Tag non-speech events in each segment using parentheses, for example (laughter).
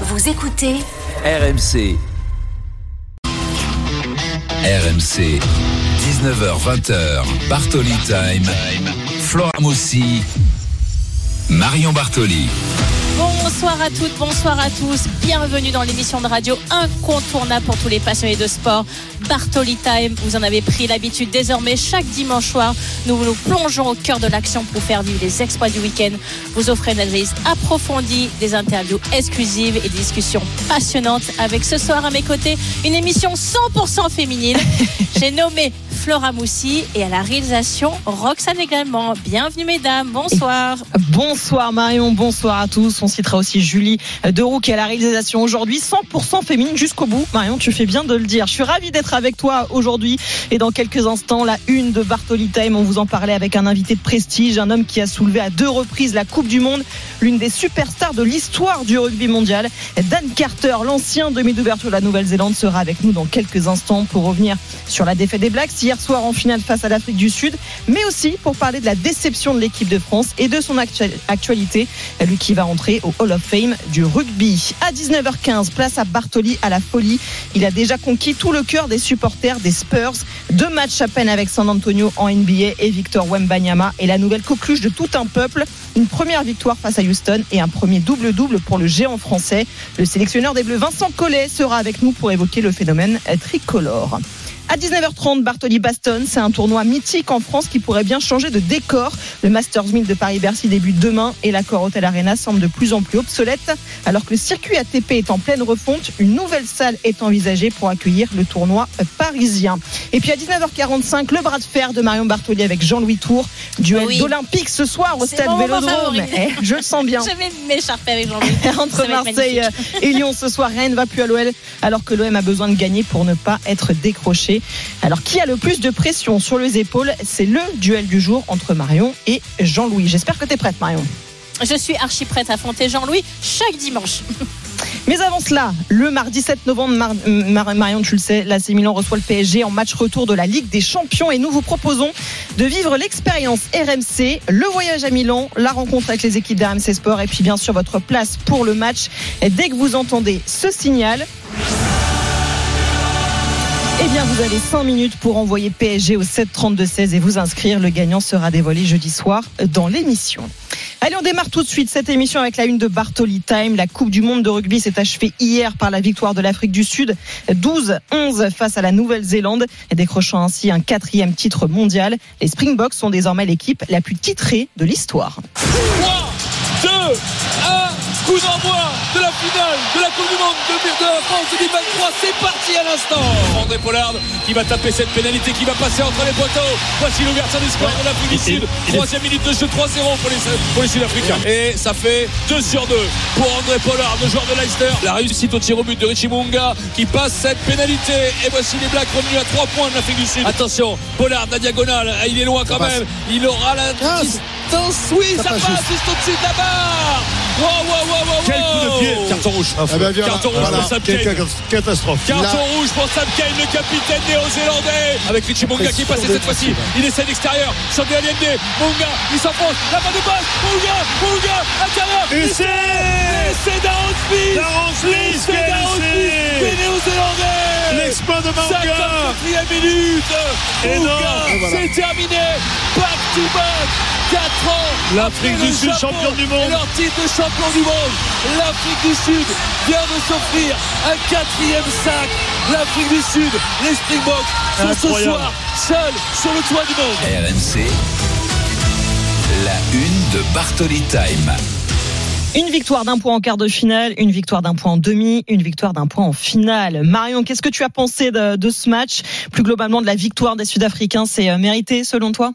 Vous écoutez RMC. RMC. 19h20h. Bartoli Time. Flora Moussi. Marion Bartoli. Bonsoir à toutes, bonsoir à tous. Bienvenue dans l'émission de radio incontournable pour tous les passionnés de sport. Bartoli Time, vous en avez pris l'habitude désormais. Chaque dimanche soir, nous nous plongeons au cœur de l'action pour faire vivre les exploits du week-end. Vous offrez une analyse approfondie, des interviews exclusives et des discussions passionnantes. Avec ce soir à mes côtés, une émission 100% féminine. (laughs) J'ai nommé Flora Moussi et à la réalisation Roxane également. Bienvenue mesdames, bonsoir. Bonsoir Marion, bonsoir à tous. On citera aussi Julie Deroux qui est à la réalisation aujourd'hui 100% féminine jusqu'au bout. Marion, tu fais bien de le dire. Je suis ravie d'être avec toi aujourd'hui et dans quelques instants la une de Bartoli Time. On vous en parlait avec un invité de prestige, un homme qui a soulevé à deux reprises la Coupe du Monde, l'une des superstars de l'histoire du rugby mondial. Dan Carter, l'ancien demi d'ouverture de la Nouvelle-Zélande, sera avec nous dans quelques instants pour revenir sur la défaite des Blacks hier soir en finale face à l'Afrique du Sud, mais aussi pour parler de la déception de l'équipe de France et de son actualité, lui qui va au Hall of Fame du rugby. À 19h15, place à Bartoli à la folie. Il a déjà conquis tout le cœur des supporters des Spurs. Deux matchs à peine avec San Antonio en NBA et Victor Wembanyama et la nouvelle coqueluche de tout un peuple. Une première victoire face à Houston et un premier double-double pour le géant français. Le sélectionneur des Bleus Vincent Collet sera avec nous pour évoquer le phénomène tricolore. À 19h30, Bartoli Baston, c'est un tournoi mythique en France qui pourrait bien changer de décor. Le Masters 1000 de Paris-Bercy débute demain et l'accord Hotel Arena semble de plus en plus obsolète. Alors que le circuit ATP est en pleine refonte, une nouvelle salle est envisagée pour accueillir le tournoi parisien. Et puis à 19h45, le bras de fer de Marion Bartoli avec Jean-Louis Tour, duel Oui. d'Olympique ce soir au stade Vélodrome. Eh, je le sens bien. (laughs) Je vais m'écharper avec Jean-Louis. (laughs) Entre Marseille magnifique. et Lyon ce soir, rien ne va plus à l'OL alors que l'OM a besoin de gagner pour ne pas être décroché. Alors qui a le plus de pression sur les épaules? C'est le duel du jour entre Marion et Jean-Louis. J'espère que tu es prête Marion. Je suis archi prête à affronter Jean-Louis chaque dimanche. (laughs) Mais avant cela, le mardi 7 novembre, Mar- Mar- Marion, tu le sais, l'AC Milan reçoit le PSG en match retour de la Ligue des Champions et nous vous proposons de vivre l'expérience RMC, le voyage à Milan, la rencontre avec les équipes d'RMC Sport et puis bien sûr votre place pour le match. Et dès que vous entendez ce signal, eh bien, vous avez 5 minutes pour envoyer PSG au 7 32 16 et vous inscrire. Le gagnant sera dévoilé jeudi soir dans l'émission. Allez, on démarre tout de suite cette émission avec la une de Bartoli Time. La Coupe du Monde de rugby s'est achevée hier par la victoire de l'Afrique du Sud, 12-11 face à la Nouvelle-Zélande, décrochant ainsi un quatrième titre mondial. Les Springboks sont désormais l'équipe la plus titrée de l'histoire. 3, 2, 1, coup d'envoi de la finale de la Coupe du Monde de, la France 2023. C'est parti à l'instant. André Pollard qui va taper cette pénalité, qui va passer entre les poteaux. Voici l'ouverture du score de l'Afrique du Sud. Troisième minute de jeu, 3-0 pour les, pour les Sud-Africains. Et ça fait 2 sur 2 pour André Pollard, le joueur de Leicester. La réussite au tir au but de Richie Munga qui passe cette pénalité. Et voici les Blacks revenus à 3 points de l'Afrique du Sud. Attention, Pollard, la diagonale, il est loin quand même. Il aura la distance. Oui, ça, passe, juste au-dessus de la barre. Wow, wow, wow, wow, Quel coup de pied. Carton rouge. Ah ben, viens, Carton rouge voilà, pour Sam Kane. ca- catastrophe. Carton Là, rouge pour Sam Kane, le capitaine néo-zélandais. Avec Richie Munga qui est passé cette fois-ci. Il essaie l'extérieur. Chanté Allende. Munga, il s'enfonce. La main de basse. Munga, Munga, intérieur. Et c'est Et c'est Darren Smith. Darren Smith C'est Darren. Smith, le néo-zélandais. l'exploit de Manga 54e minute. Munga, voilà. c'est terminé. Back to back. 4 ans. L'Afrique du Sud, champion du monde. et leur titre de champion du monde. L'Afrique du Sud vient de s'offrir un quatrième sac. L'Afrique du Sud, les Springboks sont ce soir seuls sur le toit du monde. RMC. La une de Bartoli Time. Une victoire d'un point en quart de finale, une victoire d'un point en demi, une victoire d'un point en finale. Marion, qu'est-ce que tu as pensé de, de ce match? Plus globalement de la victoire des Sud-Africains, c'est euh, mérité selon toi?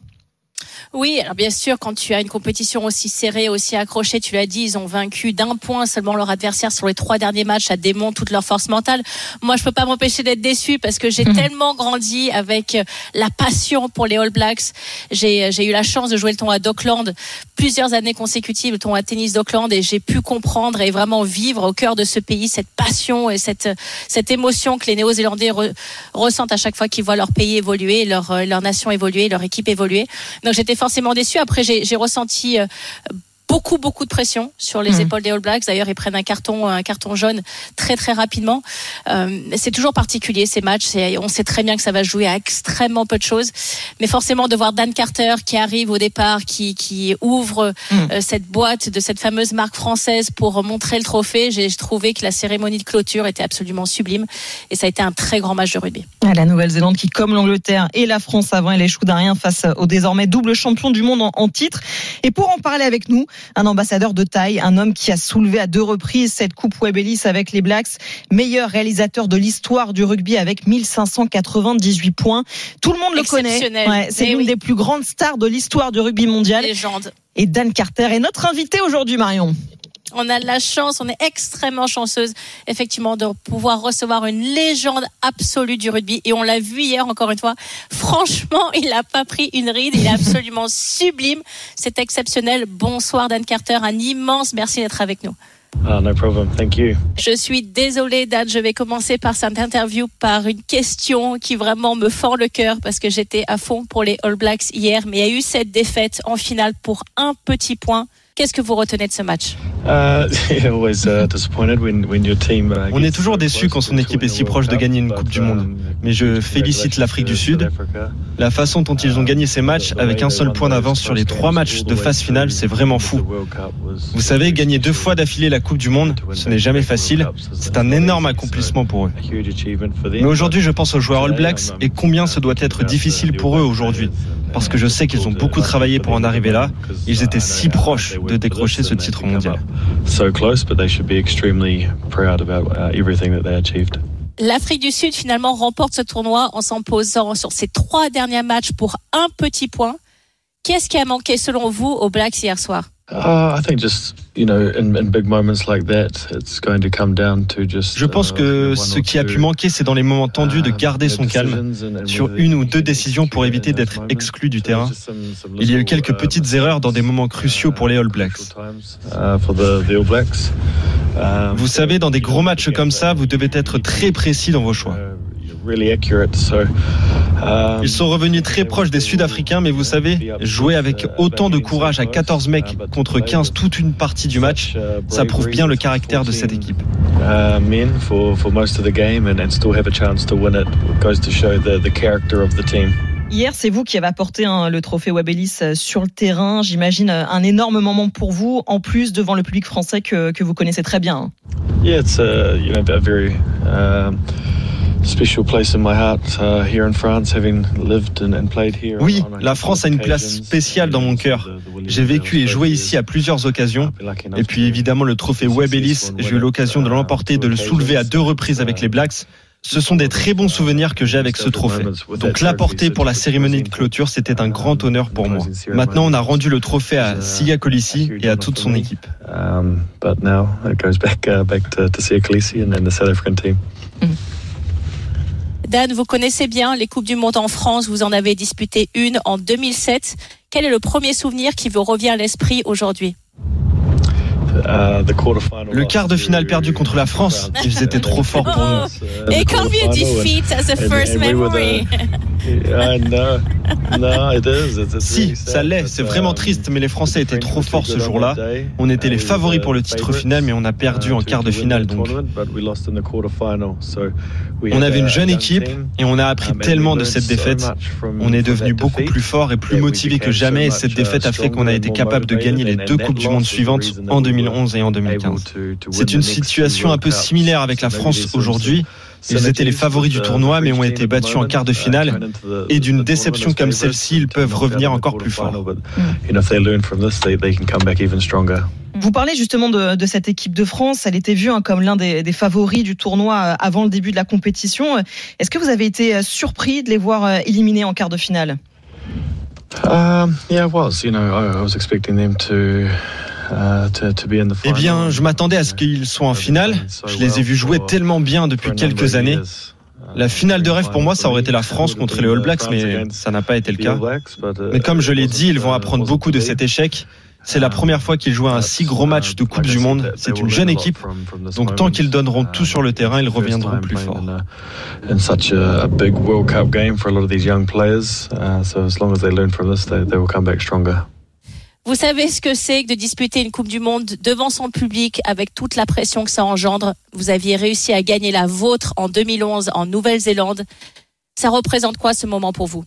Oui, alors bien sûr, quand tu as une compétition aussi serrée, aussi accrochée, tu l'as dit, ils ont vaincu d'un point seulement leur adversaire sur les trois derniers matchs. Ça démontre toute leur force mentale. Moi, je peux pas m'empêcher d'être déçue parce que j'ai (laughs) tellement grandi avec euh, la passion pour les All Blacks. J'ai j'ai eu la chance de jouer le tournoi d'Auckland plusieurs années consécutives, le tournoi de tennis d'Auckland, et j'ai pu comprendre et vraiment vivre au cœur de ce pays cette passion et cette cette émotion que les Néo-Zélandais re- ressentent à chaque fois qu'ils voient leur pays évoluer, leur euh, leur nation évoluer, leur équipe évoluer. Donc j'étais forcément déçue. Après, j'ai j'ai ressenti euh, beaucoup beaucoup de pression sur les Mhm. épaules des All Blacks. D'ailleurs, ils prennent un carton un carton jaune très très rapidement. Euh, c'est toujours particulier ces matchs. On sait très bien que ça va jouer à extrêmement peu de choses, mais forcément de voir Dan Carter qui arrive au départ, qui qui ouvre euh, cette boîte de cette fameuse marque française pour montrer le trophée, j'ai trouvé que la cérémonie de clôture était absolument sublime et ça a été un très grand match de rugby. La Nouvelle-Zélande qui, comme l'Angleterre et la France avant, elle échoue d'un rien face au désormais double champion du monde en, en titre. Et pour en parler avec nous, un ambassadeur de taille, un homme qui a soulevé à deux reprises cette Coupe Webb Ellis avec les Blacks, meilleur réalisateur de l'histoire du rugby avec 1598 points. Tout le monde le connaît. Ouais, c'est Eh l'une oui. des plus grandes stars de l'histoire du rugby mondial. Légende. Et Dan Carter est notre invité aujourd'hui, Marion. On a de la chance, on est extrêmement chanceuse, effectivement, de pouvoir recevoir une légende absolue du rugby. Et on l'a vu hier, encore une fois. Franchement, (laughs) il n'a pas pris une ride. Il est absolument (laughs) sublime. C'est exceptionnel. Bonsoir, Dan Carter. Un immense merci d'être avec nous. Ah, no problem. Thank you. Je suis désolée, Dan. Je vais commencer par cette interview par une question qui vraiment me fend le cœur parce que j'étais à fond pour les All Blacks hier. Mais il y a eu cette défaite en finale pour un petit point. Qu'est-ce que vous retenez de ce match Uh, always uh, disappointed when, when your team. Uh, On est toujours déçu quand son équipe est si proche de gagner une Coupe but, du Monde. um, Mais je félicite l'Afrique du Sud. La façon dont ils ont gagné ces matchs avec un seul point d'avance sur les trois matchs de phase finale, c'est vraiment fou. Vous savez, gagner deux fois d'affilée la Coupe du Monde, ce n'est jamais facile. C'est un énorme accomplissement pour eux. Mais aujourd'hui, je pense aux joueurs All Blacks et combien ce doit être difficile pour eux aujourd'hui. Parce que je sais qu'ils ont beaucoup travaillé pour en arriver là. Ils étaient si proches de décrocher ce titre mondial. So close, but they should be extremely proud about everything that they achieved. L'Afrique du Sud finalement remporte ce tournoi en s'imposant sur ses trois derniers matchs pour un petit point. Qu'est-ce qui a manqué selon vous aux Blacks hier soir? Uh, I think just you know, in, in big moments like that, it's going to come down to just. Je pense uh, que ce qui a pu manquer, c'est dans les moments tendus de uh, garder son calme sur une ou deux décisions pour éviter d'être exclu du terrain. Il y a eu quelques uh, petites erreurs dans des moments cruciaux pour les Blacks. Uh, All Blacks. Um, Vous savez, dans des gros matchs comme ça, vous devez être très précis dans vos choix. Really accurate, so, um, Ils sont revenus très proches des Sud-Africains, mais vous savez, jouer avec autant de courage à 14 mecs contre 15 toute une partie du match, ça prouve bien le caractère de cette équipe. uh, men for, for most of the game and, and still have a chance to win it goes to show the, the character of the team. Hier, c'est vous qui avez apporté hein, le trophée Webb Ellis euh, sur le terrain. J'imagine euh, un énorme moment pour vous, en plus devant le public français que, que vous connaissez très bien. hein. Yeah, it's a you know a very um, uh, here in France, having lived and, and played here. Oui, la France a une place occasions. spéciale dans mon cœur. J'ai vécu et joué ici à plusieurs occasions. Et puis évidemment le trophée Webb Ellis, j'ai eu l'occasion de l'emporter, de le soulever à deux reprises avec les Blacks. Ce sont des très bons souvenirs que j'ai avec ce trophée. Donc l'apporter pour la cérémonie de clôture, c'était un grand honneur pour moi. Maintenant, on a rendu le trophée à Sia Colissi et à toute son équipe. Um, Dan, vous connaissez bien les Coupes du Monde en France. Vous en avez disputé une en 2007. Quel est le premier souvenir qui vous revient à l'esprit aujourd'hui? Le quart de finale perdu contre la France, ils étaient trop forts pour nous. It can't be a defeat as a first and we were memory. (laughs) Si, really ça sad, l'est, but, c'est vraiment um, triste, mais les Français étaient the trop French forts were ce jour-là. that day. On était Uh, les we favoris were pour le titre final, mais on a perdu uh, en quart de finale. the Donc, tournament, but we lost in the quarterfinal. So we on had avait a- une jeune young équipe team, et on a appris um, and we tellement de learned cette so défaite. much from- On est devenu beaucoup defeat. plus fort et plus that we motivé que jamais. Et much, cette uh, défaite a fait qu'on a stronger été and capable de more gagner les deux Coupes du Monde suivantes en we were 2011 et en able 2015. to- to C'est une situation un peu similaire avec la France aujourd'hui. Ils étaient les favoris du tournoi, mais ont été battus en quart de finale. Et d'une déception comme celle-ci, ils peuvent revenir encore plus fort. Vous parlez justement de, de cette équipe de France. Elle était vue hein, comme l'un des, des favoris du tournoi euh, avant le début de la compétition. Est-ce que vous avez été euh, surpris de les voir euh, éliminés en quart de finale? Um, yeah, I was. You know, I, I was expecting them to, uh, the Eh bien, je m'attendais à ce qu'ils soient en finale. Je les ai vus jouer tellement bien depuis quelques années. La finale de rêve pour moi, ça aurait été la France contre les All Blacks, mais ça n'a pas été le cas. Mais comme je l'ai dit, ils vont apprendre beaucoup de cet échec. C'est la première fois qu'ils jouent un si gros match de Coupe du Monde. C'est une jeune équipe. Donc tant qu'ils donneront tout sur le terrain, ils reviendront plus forts. Vous savez ce que c'est que de disputer une Coupe du Monde devant son public avec toute la pression que ça engendre. Vous aviez réussi à gagner la vôtre en 2011 en Nouvelle-Zélande. Ça représente quoi ce moment pour vous?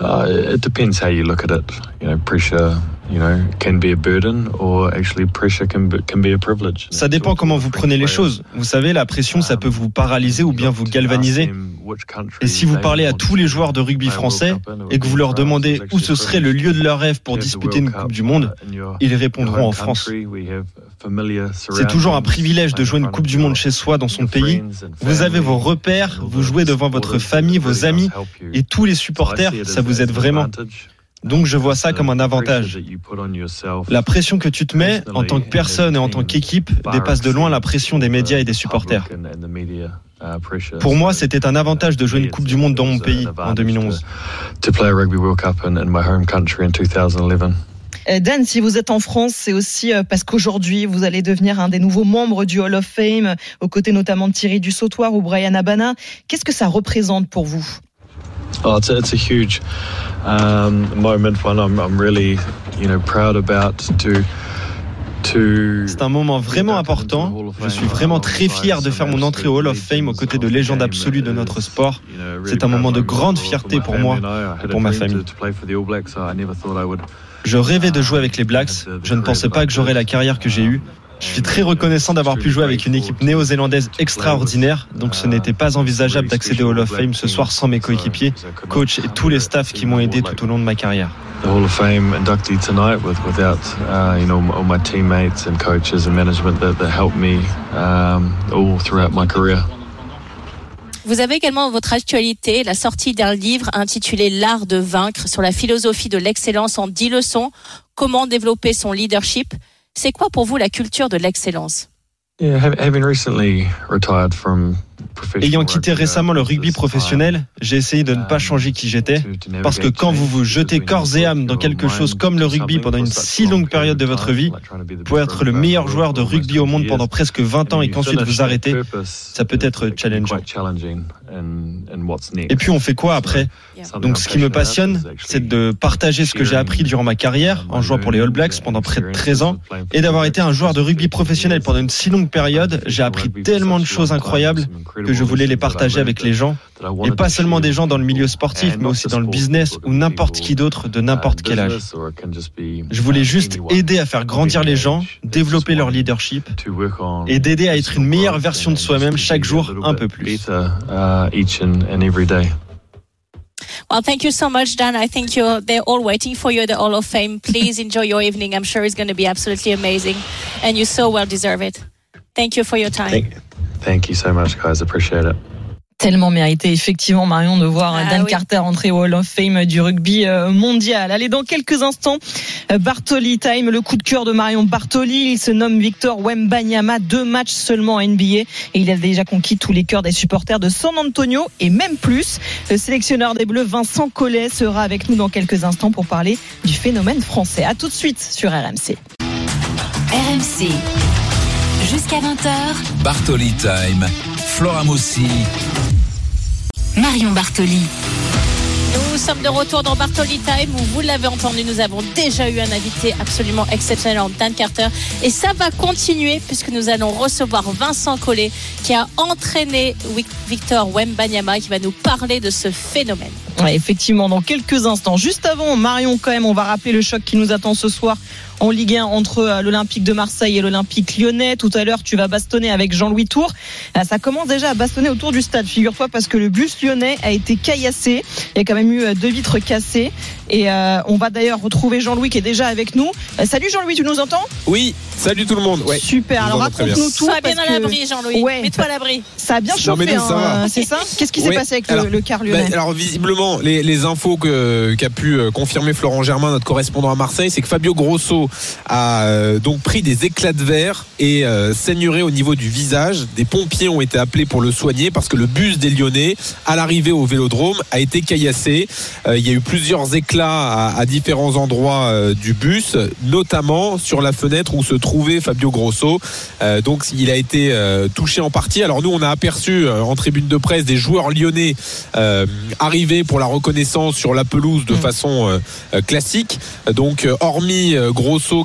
Uh, it depends how you look at it. You know, pressure, you know, can be a burden, or actually pressure can be, can be a privilege. Ça dépend comment vous prenez les choses. Vous savez, la pression, ça peut vous paralyser ou bien vous galvaniser. Et si vous parlez à tous les joueurs de rugby français et que vous leur demandez où ce serait le lieu de leur rêve pour disputer une Coupe du Monde, ils répondront en France. C'est toujours un privilège de jouer une Coupe du Monde chez soi, dans son pays. Vous avez vos repères, vous jouez devant votre famille, vos amis et tous les supporters, ça vous aide vraiment. Donc je vois ça comme un avantage. La pression que tu te mets en tant que personne et en tant qu'équipe dépasse de loin la pression des médias et des supporters. Pour moi, c'était un avantage de jouer une Coupe du Monde dans mon pays en 2011. Euh, Dan, si vous êtes en France, c'est aussi euh, parce qu'aujourd'hui, vous allez devenir un des nouveaux membres du Hall of Fame, aux côtés notamment de Thierry Dussautoir ou Brian Abana. Qu'est-ce que ça représente pour vous? Oh, it's a, it's a huge um, moment, one I'm, I'm really, you know, proud about to. C'est un moment vraiment important. Je suis vraiment très fier de faire mon entrée au Hall of Fame aux côtés de légendes absolues de notre sport. C'est un moment de grande fierté pour moi et pour ma famille. Je rêvais de jouer avec les Blacks. Je ne pensais pas que j'aurais la carrière que j'ai eue. Je suis très reconnaissant d'avoir pu jouer avec une équipe néo-zélandaise extraordinaire, donc ce n'était pas envisageable d'accéder au Hall of Fame ce soir sans mes coéquipiers, coachs et tous les staffs qui m'ont aidé tout au long de ma carrière. The Hall of Fame inductee tonight with, without uh, you know all my teammates and coaches and management that, that helped me um, all throughout my career. Vous avez également votre actualité la sortie d'un livre intitulé L'art de vaincre sur la philosophie de l'excellence en 10 leçons, comment développer son leadership? C'est quoi pour vous la culture de l'excellence? Yeah, having recently retired from Ayant quitté récemment le rugby professionnel, j'ai essayé de ne pas changer qui j'étais, parce que quand vous vous jetez corps et âme dans quelque chose comme le rugby pendant une si longue période de votre vie, pour être le meilleur joueur de rugby au monde pendant presque 20 ans et qu'ensuite vous arrêtez, ça peut être challengeant. Et puis on fait quoi après Donc ce qui me passionne, c'est de partager ce que j'ai appris durant ma carrière en jouant pour les All Blacks pendant près de 13 ans et d'avoir été un joueur de rugby professionnel pendant une si longue période. J'ai appris tellement de choses incroyables que je voulais les partager avec les gens. Et pas seulement des gens dans le milieu sportif, mais aussi dans le business ou n'importe qui d'autre de n'importe quel âge. Je voulais juste aider à faire grandir les gens, développer leur leadership et d'aider à être une meilleure version de soi-même chaque jour un peu plus. Well, thank you so much, Dan. I think you're, they're all waiting for you at the Hall of Fame. Please enjoy your evening. I'm sure it's going to be absolutely amazing. And you so well deserve it. Thank you for your time. Thank, you so much, guys. Appreciate it. Tellement mérité, effectivement, Marion, de voir Ah Dan oui. Carter entrer au Hall of Fame du rugby euh, mondial. Allez, dans quelques instants, euh, Bartoli Time, le coup de cœur de Marion Bartoli. Il se nomme Victor Wembanyama, deux matchs seulement en NBA et il a déjà conquis tous les cœurs des supporters de San Antonio et même plus. Le sélectionneur des Bleus, Vincent Collet, sera avec nous dans quelques instants pour parler du phénomène français. À tout de suite sur RMC. RMC. Jusqu'à 20h, Bartoli Time, Flora Moussi, Marion Bartoli. Nous sommes de retour dans Bartoli Time où vous l'avez entendu, nous avons déjà eu un invité absolument exceptionnel en Dan Carter et ça va continuer puisque nous allons recevoir Vincent Collet qui a entraîné Vic- Victor Wembanyama qui va nous parler de ce phénomène. Ouais, effectivement, dans quelques instants. Juste avant, Marion, quand même, on va rappeler le choc qui nous attend ce soir en Ligue 1 entre euh, l'Olympique de Marseille et l'Olympique lyonnais. Tout à l'heure, tu vas bastonner avec Jean-Louis Tour. Euh, Ça commence déjà à bastonner autour du stade, figure-toi, parce que le bus lyonnais a été caillassé. Il y a quand même eu euh, deux vitres cassées. Et euh, on va d'ailleurs retrouver Jean-Louis qui est déjà avec nous. Euh, salut Jean-Louis, tu nous entends? Oui, salut tout le monde. Ouais. Super, alors bien. raconte-nous tout. Sois bien parce à l'abri Jean-Louis, Ouais. mets-toi à l'abri. Ça a bien chauffé, ça hein, va. c'est ça? Qu'est-ce qui s'est Ouais. passé avec Alors, le, le car Ben, lyonnais alors visiblement, les, les infos qu'a pu confirmer Florent Germain, notre correspondant à Marseille, c'est que Fabio Grosso a euh, donc pris des éclats de verre et euh, saignerait au niveau du visage. Des pompiers ont été appelés pour le soigner parce que le bus des Lyonnais, à l'arrivée au Vélodrome, a été caillassé. Euh, il y a eu plusieurs éclats à, à différents endroits euh, du bus, notamment sur la fenêtre où se trouvait Fabio Grosso. Donc il a été touché en partie. Alors nous, on a aperçu en tribune de presse des joueurs lyonnais arriver pour la reconnaissance sur la pelouse de Mm. façon classique. Donc, hormis euh,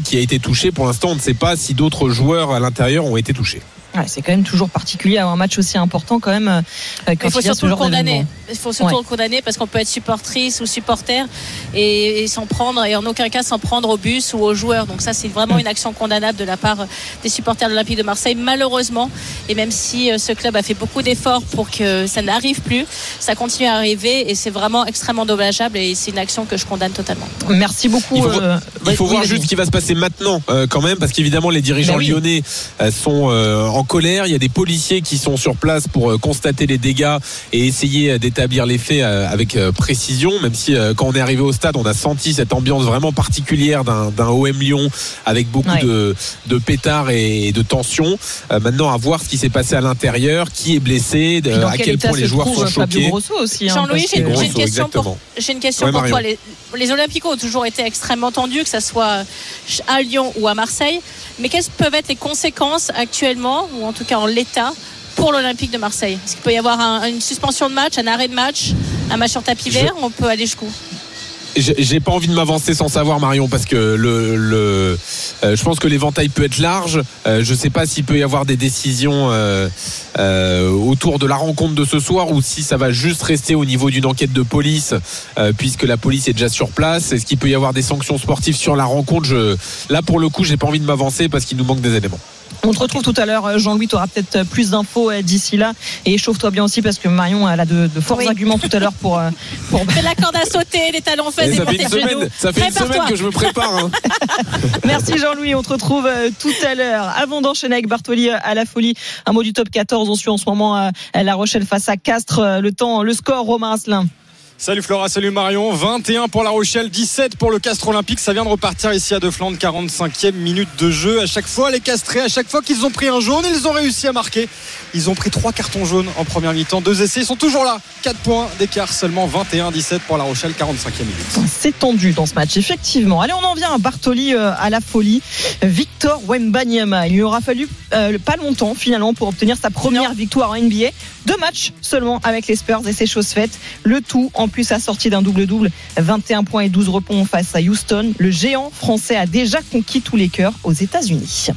Qui a été touché, pour l'instant, on ne sait pas si d'autres joueurs à l'intérieur ont été touchés. Ouais, c'est quand même toujours particulier avoir un match aussi important quand même euh, quand Il faut il y a ce surtout le genre condamner. Il faut surtout Ouais. le condamner parce qu'on peut être supportrice ou supporter et, et s'en prendre et en aucun cas s'en prendre au bus ou aux joueurs. Donc ça c'est vraiment une action condamnable de la part des supporters de l'Olympique de Marseille malheureusement. Et même si euh, ce club a fait beaucoup d'efforts pour que ça n'arrive plus, ça continue à arriver et c'est vraiment extrêmement dommageable et c'est une action que je condamne totalement. Merci beaucoup. Il faut, euh, il faut oui, voir juste ce qui va se passer maintenant euh, quand même parce qu'évidemment les dirigeants oui. lyonnais euh, sont euh, en colère. Il y a des policiers qui sont sur place pour euh, constater les dégâts et essayer euh, d'établir les faits euh, avec précision. Même si quand on est arrivé au stade, on a senti cette ambiance vraiment particulière d'un OM Lyon avec beaucoup Ouais. de, de pétards et de tensions. Euh, maintenant à voir ce qui s'est passé à l'intérieur, qui est blessé, de- à quel point les joueurs sont choqués. Hein, Jean-Louis, j'ai une question pour, exactement. une question Ouais, pour toi. Les, les Olympiques ont toujours été extrêmement tendus, que ce soit à Lyon ou à Marseille. Mais quelles peuvent être les conséquences actuellement, ou en tout cas en l'état, pour l'Olympique de Marseille Est-ce qu'il peut y avoir un- une suspension de match, un arrêt de match, un match sur tapis Je- vert On peut aller jusqu'où? J'ai j'ai pas envie de m'avancer sans savoir Marion parce que le, le euh, je pense que l'éventail peut être large. Euh, je sais pas s'il peut y avoir des décisions euh, euh, autour de la rencontre de ce soir ou si ça va juste rester au niveau d'une enquête de police puisque la police est déjà sur place. Est-ce qu'il peut y avoir des sanctions sportives sur la rencontre? Je là pour le coup j'ai pas envie de m'avancer parce qu'il nous manque des éléments. On te retrouve tout à l'heure, euh, Jean-Louis. Tu auras peut-être plus d'infos euh, d'ici là. Et chauffe-toi bien aussi parce que Marion elle a de, de forts Oui. arguments tout à l'heure pour, euh, pour de la corde à sauter, des talons des ça fait une semaine, ça fait une semaine que je me prépare. hein. (laughs) Merci Jean-Louis, on te retrouve euh, tout à l'heure. Avant d'enchaîner avec Bartoli euh, à la folie, un mot du top 14, on suit en ce moment euh, La Rochelle face à Castres. Euh, Le temps, le score, Romain Asselin. Salut Flora, salut Marion. 21 pour La Rochelle, 17 pour le Castre Olympique. Ça vient de repartir ici à De Flandre, 45e minute de jeu. À chaque fois, les Castrés, à chaque fois qu'ils ont pris un jaune, ils ont réussi à marquer. Ils ont pris trois cartons jaunes en première mi-temps, deux essais. Ils sont toujours là. 4 points d'écart, seulement 21-17 pour La Rochelle, 45e minute. C'est tendu dans ce match, effectivement. Allez, on en vient à Bartoli euh, à la folie. Victor Wembanyama. Il lui aura fallu euh, pas longtemps finalement pour obtenir sa première victoire en NBA. Deux matchs seulement avec les Spurs et c'est chose faite. Le tout en plus assorti d'un double-double. 21 points et 12 rebonds face à Houston. Le géant français a déjà conquis tous les cœurs aux États-Unis.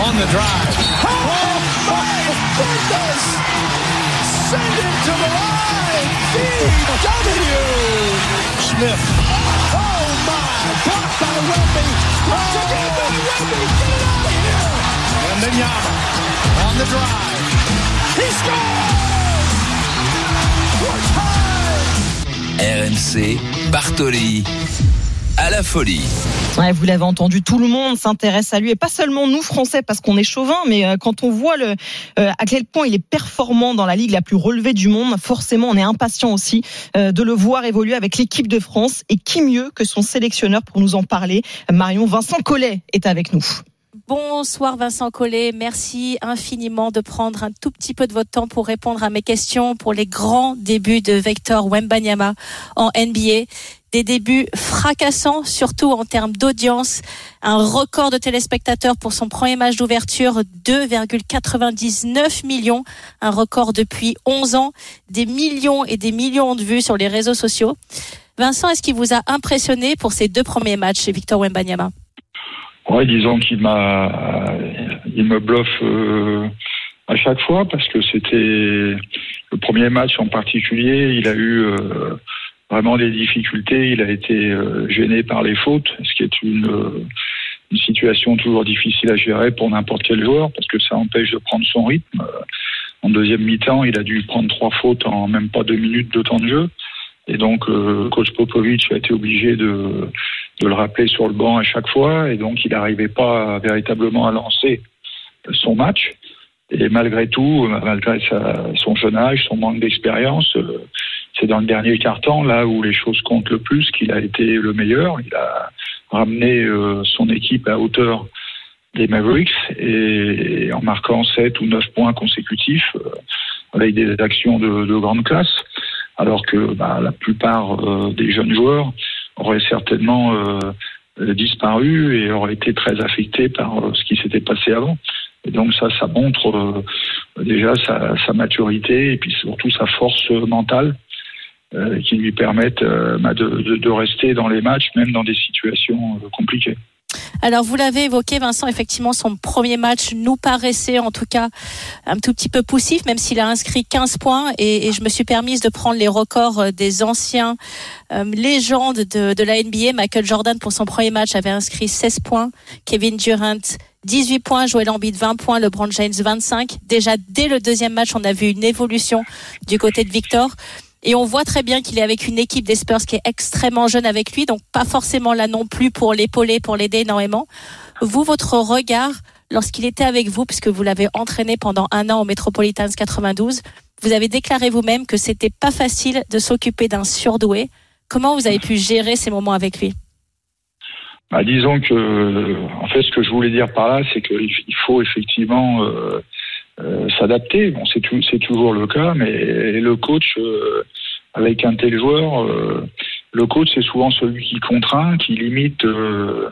On the drive. Oh my goodness! Send it to the line. DW. Smith. Oh my! Blocked by Wemby. Blocked again by Wemby. Get it out of here. And then Yama on the drive. He. RMC, Bartoli, à la folie. Vous l'avez entendu, tout le monde s'intéresse à lui et pas seulement nous Français parce qu'on est chauvin, mais euh, quand on voit euh, à quel point il est performant dans la ligue la plus relevée du monde, forcément on est impatient aussi euh, de le voir évoluer avec l'équipe de France. Et qui mieux que son sélectionneur pour nous en parler? Marion Vincent Collet est avec nous. Bonsoir Vincent Collet, merci infiniment de prendre un tout petit peu de votre temps pour répondre à mes questions pour les grands débuts de Vector Wembanyama en NBA. Des débuts fracassants, surtout en termes d'audience. Un record de téléspectateurs pour son premier match d'ouverture, 2,99 millions. Un record depuis 11 ans. Des millions et des millions de vues sur les réseaux sociaux. Vincent, est-ce qu'il vous a impressionné pour ces deux premiers matchs chez Victor Wembanyama? Ouais, disons qu'il m'a, il me bluffe euh, à chaque fois parce que c'était le premier match en particulier. Il a eu euh, vraiment des difficultés. Il a été euh, gêné par les fautes, ce qui est une, euh, une situation toujours difficile à gérer pour n'importe quel joueur parce que ça empêche de prendre son rythme. En deuxième mi-temps, il a dû prendre trois fautes en même pas deux minutes de temps de jeu. Et donc, euh, coach Popovic a été obligé de, de le rappeler sur le banc à chaque fois. Et donc, il n'arrivait pas véritablement à lancer son match. Et malgré tout, malgré sa- son jeune âge, son manque d'expérience, euh, c'est dans le dernier quart-temps, là où les choses comptent le plus, qu'il a été le meilleur. Il a ramené euh, son équipe à hauteur des Mavericks et en marquant 7 ou 9 points consécutifs euh, avec des actions de, de grande classe alors que bah, la plupart euh, des jeunes joueurs auraient certainement euh, disparu et auraient été très affectés par euh, ce qui s'était passé avant. Et donc ça, ça montre déjà sa, maturité et puis surtout sa force mentale qui lui permettent bah, de, rester dans les matchs, même dans des situations compliquées. Alors vous l'avez évoqué, Vincent, effectivement, son premier match nous paraissait en tout cas un tout petit peu poussif, même s'il a inscrit 15 points. Et, je me suis permise de prendre les records euh, des anciens euh, légendes de, de, la NBA. Michael Jordan, pour son premier match, avait inscrit 16 points. Kevin Durant, 18 points. Joel Embiid, 20 points. LeBron James, 25. Déjà, dès le deuxième match, on a vu une évolution du côté de Victor. Et on voit très bien qu'il est avec une équipe des Spurs qui est extrêmement jeune avec lui, donc pas forcément là non plus pour l'épauler, pour l'aider énormément. Vous, votre regard, lorsqu'il était avec vous, puisque vous l'avez entraîné pendant un an au Metropolitans 92, vous avez déclaré vous-même que c'était pas facile de s'occuper d'un surdoué. Comment vous avez pu gérer ces moments avec lui? Bah, Disons que, en fait, ce que je voulais dire par là, c'est qu'il faut effectivement euh, euh, s'adapter. Bon, c'est c'est toujours le cas, mais le coach euh, avec un tel joueur, euh, le coach c'est souvent celui qui contraint, qui limite euh,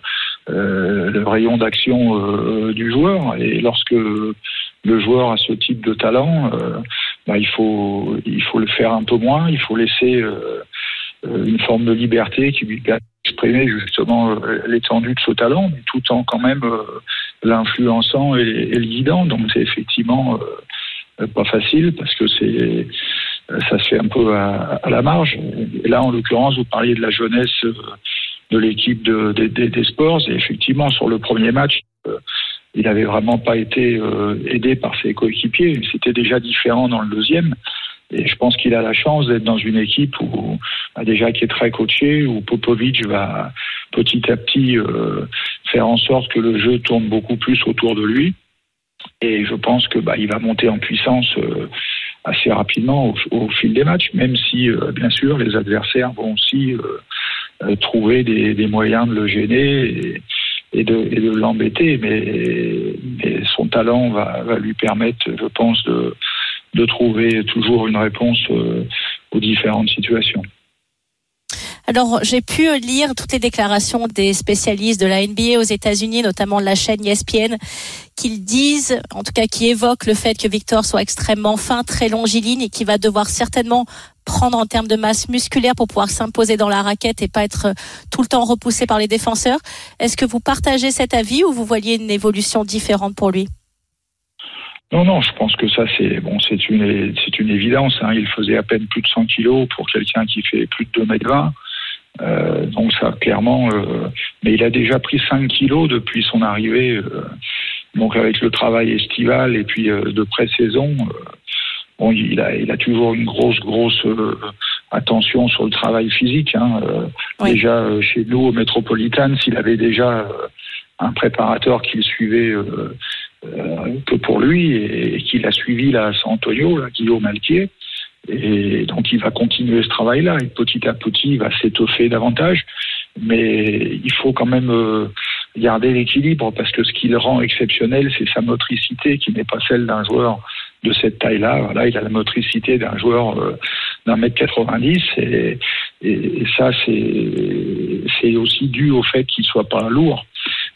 le rayon d'action du joueur. Et lorsque le joueur a ce type de talent, bah, il faut il faut le faire un peu moins. Il faut laisser une forme de liberté qui lui permet d'exprimer justement l'étendue de ce talent, mais tout en quand même l'influençant et, le guidant. Donc c'est effectivement euh, pas facile parce que c'est ça se fait un peu à, à, la marge. Là, en l'occurrence, vous parliez de la jeunesse de l'équipe de, de, de, des sports. Et effectivement, sur le premier match, euh, il n'avait vraiment pas été euh, aidé par ses coéquipiers. C'était déjà différent dans le deuxième. Et je pense qu'il a la chance d'être dans une équipe où, bah, déjà qui est très coachée, où Popovic va petit à petit euh, faire en sorte que le jeu tourne beaucoup plus autour de lui. Et je pense que bah, il va monter en puissance euh, assez rapidement au, au, fil des matchs, même si euh, bien sûr les adversaires vont aussi euh, trouver des, des, moyens de le gêner et, et de, de l'embêter. Mais, mais, son talent va, va, lui permettre, je pense, de, de trouver toujours une réponse aux différentes situations. Alors, j'ai pu lire toutes les déclarations des spécialistes de la NBA aux États-Unis, notamment la chaîne ESPN, qu'ils disent, en tout cas qui évoquent le fait que Victor soit extrêmement fin, très longiligne et qu'il va devoir certainement prendre en termes de masse musculaire pour pouvoir s'imposer dans la raquette et pas être tout le temps repoussé par les défenseurs. Est-ce que vous partagez cet avis ou vous voyez une évolution différente pour lui? Non, non, je pense que ça c'est bon, c'est une c'est une évidence. Hein. Il faisait à peine plus de 100 kilos pour quelqu'un qui fait plus de 2 mètres 20. Euh, donc ça clairement, euh, mais il a déjà pris 5 kilos depuis son arrivée. Euh, donc avec le travail estival et puis euh, de pré-saison, euh, bon, il a il a toujours une grosse grosse attention sur le travail physique. Hein. Oui. Déjà chez nous au Metropolitan, s'il avait déjà un préparateur qui le suivait que pour lui et, et qui l'a suivi là à San Antonio, là, Guillaume Altier. Et donc il va continuer ce travail-là et petit à petit il va s'étoffer davantage. Mais il faut quand même euh, garder l'équilibre parce que ce qui le rend exceptionnel, c'est sa motricité qui n'est pas celle d'un joueur de cette taille-là. Voilà, il a la motricité d'un joueur euh, d'un mètre 90 et, et, et ça c'est aussi dû au fait qu'il soit pas lourd.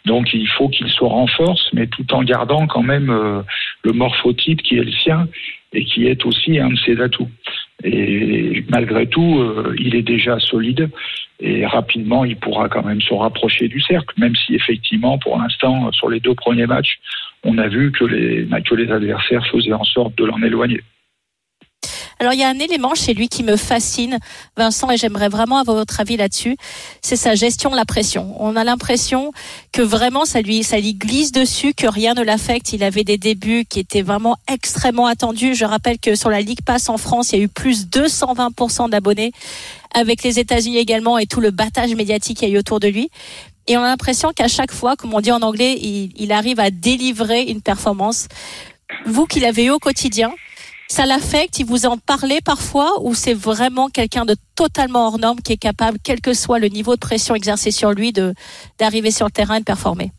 Donc il faut qu'il se renforce, mais tout en gardant quand même euh, le morphotype qui est le sien et qui est aussi un de ses atouts. Et malgré tout, euh, il est déjà solide et rapidement, il pourra quand même se rapprocher du cercle, même si effectivement, pour l'instant, sur les deux premiers matchs, on a vu que les, que les adversaires faisaient en sorte de l'en éloigner. Alors il y a un élément chez lui qui me fascine, Vincent, et j'aimerais vraiment avoir votre avis là-dessus. C'est sa gestion de la pression. On a l'impression que vraiment ça lui, ça lui glisse dessus, que rien ne l'affecte. Il avait des débuts qui étaient vraiment extrêmement attendus. Je rappelle que sur la Ligue Pass en France, il y a eu plus 220% d'abonnés, avec les États-Unis également et tout le battage médiatique qu'il y a eu autour de lui. Et on a l'impression qu'à chaque fois, comme on dit en anglais, il, il arrive à délivrer une performance. Vous qui l'avez eu au quotidien, ça l'affecte Il vous en parlait parfois ou c'est vraiment quelqu'un de totalement hors norme qui est capable, quel que soit le niveau de pression exercé sur lui, de d'arriver sur le terrain et de performer?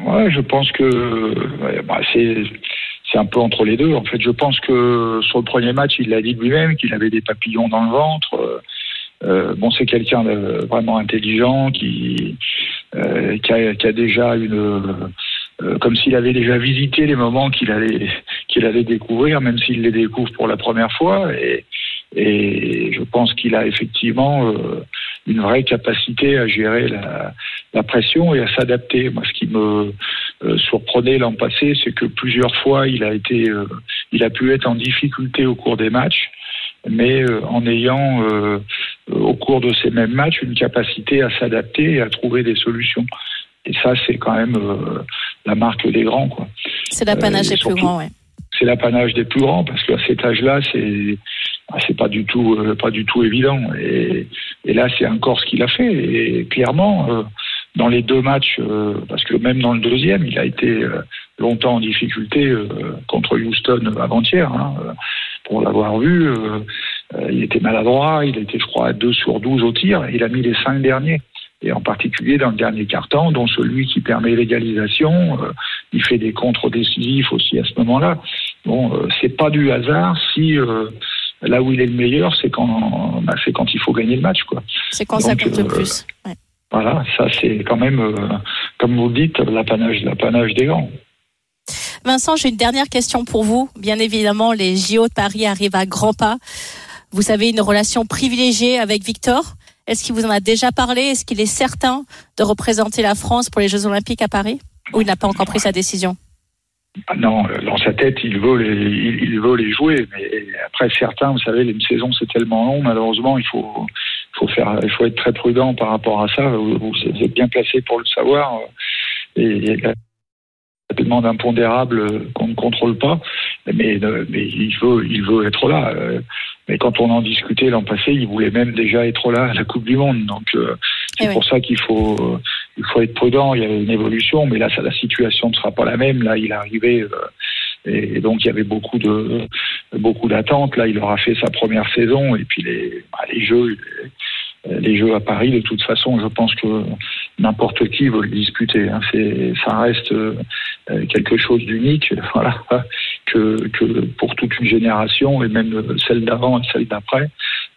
Ouais, je pense que bah, c'est un peu entre les deux. En fait, je pense que sur le premier match, il l'a dit lui-même qu'il avait des papillons dans le ventre. Euh, bon, c'est quelqu'un de vraiment intelligent qui euh, a, déjà une euh, comme s'il avait déjà visité les moments qu'il allait qu'il allait découvrir, même s'il les découvre pour la première fois. Et, je pense qu'il a effectivement euh, une vraie capacité à gérer la, la pression et à s'adapter. Moi, ce qui me euh, surprenait l'an passé, c'est que plusieurs fois, il a été, il a pu être en difficulté au cours des matchs, mais en ayant au cours de ces mêmes matchs une capacité à s'adapter et à trouver des solutions. Et ça, c'est quand même euh, la marque des grands, quoi. C'est l'apanage Euh, des plus grands, ouais. c'est l'apanage des plus grands parce qu'à cet âge-là, c'est ah, c'est pas du tout euh, pas du tout évident. Et, et là, c'est encore ce qu'il a fait. Et clairement, dans les deux matchs, parce que même dans le deuxième, il a été longtemps en difficulté contre Houston avant-hier. hein, pour l'avoir vu, il était maladroit. Il était, je crois, à 2 sur 12 au tir. Il a mis les cinq derniers. Et en particulier dans le dernier quart-temps, dont celui qui permet l'égalisation. euh, il fait des contres décisifs aussi à ce moment-là. Bon, euh, c'est pas du hasard si euh, là où il est le meilleur, c'est quand, bah, c'est quand il faut gagner le match, quoi. C'est quand ça compte le euh, plus. Ouais. Voilà, ça c'est quand même, comme vous le dites, l'apanage, l'apanage des grands. Vincent, j'ai une dernière question pour vous. Bien évidemment, les JO de Paris arrivent à grands pas. Vous avez une relation privilégiée avec Victor? Est-ce qu'il vous en a déjà parlé? Est-ce qu'il est certain de représenter la France pour les Jeux Olympiques à Paris? Ou il n'a pas encore pris sa décision? Ah non, euh, dans sa tête, il veut les, il, veut les jouer. Mais après, certains, vous savez, les saisons c'est tellement long. Malheureusement, il faut, il faut être très prudent par rapport à ça. Vous, êtes bien placé pour le savoir. euh, Et, et il y a tellement d'impondérables euh, qu'on ne contrôle pas. Mais, euh, mais il veut, il veut être là. Mais quand on en discutait l'an passé, il voulait même déjà être là à la Coupe du Monde. Donc euh, c'est Eh oui. pour ça qu'il faut, euh, il faut être prudent. Il y a une évolution, mais là, ça, la situation ne sera pas la même. Là, il est arrivé. euh, et donc il y avait beaucoup de beaucoup d'attentes. Là, il aura fait sa première saison et puis les, bah, les jeux, les, les jeux à Paris. De toute façon, je pense que n'importe qui veut le disputer. hein. C'est, ça reste euh, quelque chose d'unique, (laughs) voilà, que, que pour toute une génération et même celle d'avant et celle d'après,